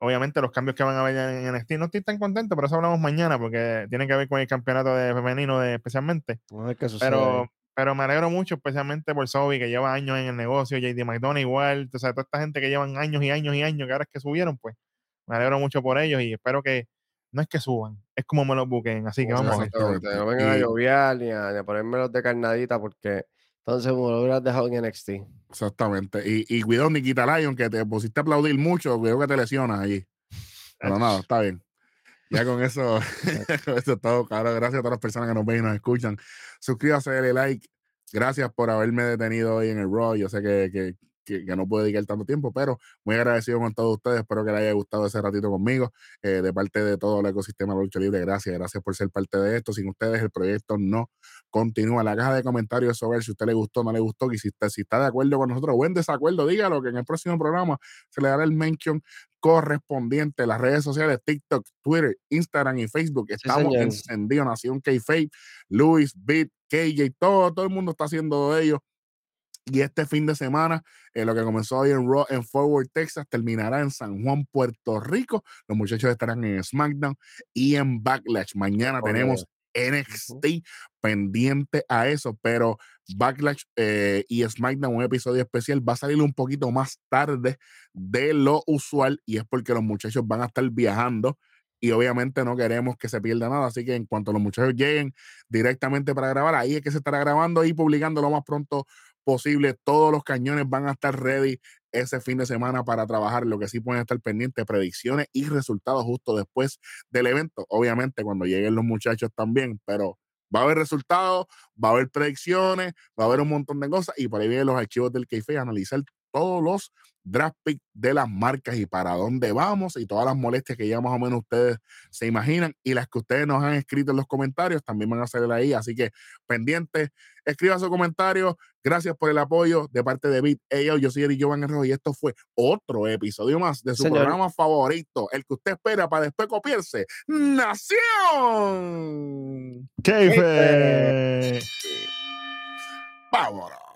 Obviamente los cambios que van a haber en NXT no estoy tan contento, pero eso hablamos mañana porque tiene que ver con el campeonato de femenino de, especialmente. pero, pero me alegro mucho, especialmente por Sobi, que lleva años en el negocio, JD McDonough igual, o sea, toda esta gente que llevan años y años y años, que ahora es que subieron, pues me alegro mucho por ellos y espero que no es que suban, es como me los buquen, así que vamos a ver. No vengan a lloviar ni a, ponérmelos de carnadita porque entonces me lo hubieras dejado en NXT. Exactamente. Y, y cuidado, Nikita Lyon, que te pusiste a aplaudir mucho, creo que te lesionas allí. Pero nada, está bien. Ya con eso, eso es todo, claro. Gracias a todas las personas que nos ven y nos escuchan. Suscríbase, dale like. Gracias por haberme detenido hoy en el Raw. Yo sé que, que, que, no puedo dedicar tanto tiempo, pero muy agradecido con todos ustedes. Espero que les haya gustado ese ratito conmigo. Eh, de parte de todo el ecosistema de lucha libre, gracias. Gracias por ser parte de esto. Sin ustedes, el proyecto no continúa. La caja de comentarios sobre si a usted le gustó o no le gustó. Y si está, si está de acuerdo con nosotros o en desacuerdo, dígalo que en el próximo programa se le dará el mention correspondiente. Las redes sociales, TikTok, Twitter, Instagram y Facebook. Estamos encendidos. Nación K-Fape, Luis, Beat, KJ, todo, todo el mundo está haciendo de ellos. Y este fin de semana, eh, lo que comenzó hoy en Raw en Forward, Texas, terminará en San Juan, Puerto Rico. Los muchachos estarán en SmackDown y en Backlash. Mañana tenemos NXT pendiente a eso, pero Backlash eh, y SmackDown, un episodio especial, va a salir un poquito más tarde de lo usual y es porque los muchachos van a estar viajando y obviamente no queremos que se pierda nada. Así que en cuanto los muchachos lleguen directamente para grabar, ahí es que se estará grabando y publicando lo más pronto posible. Todos los cañones van a estar ready ese fin de semana para trabajar. Lo que sí pueden estar pendientes, predicciones y resultados justo después del evento. Obviamente cuando lleguen los muchachos también, pero va a haber resultados, va a haber predicciones, va a haber un montón de cosas y por ahí vienen los archivos del a analizar todos los draft picks de las marcas y para dónde vamos y todas las molestias que ya más o menos ustedes se imaginan y las que ustedes nos han escrito en los comentarios también van a salir ahí. Así que pendiente, escriba su comentario. Gracias por el apoyo de parte de Bit. yo soy Eric Giovanni Rojo y esto fue otro episodio más de su programa favorito, el que usted espera para después copiarse. ¡Nación! ¡Qué fe! ¡Vámonos!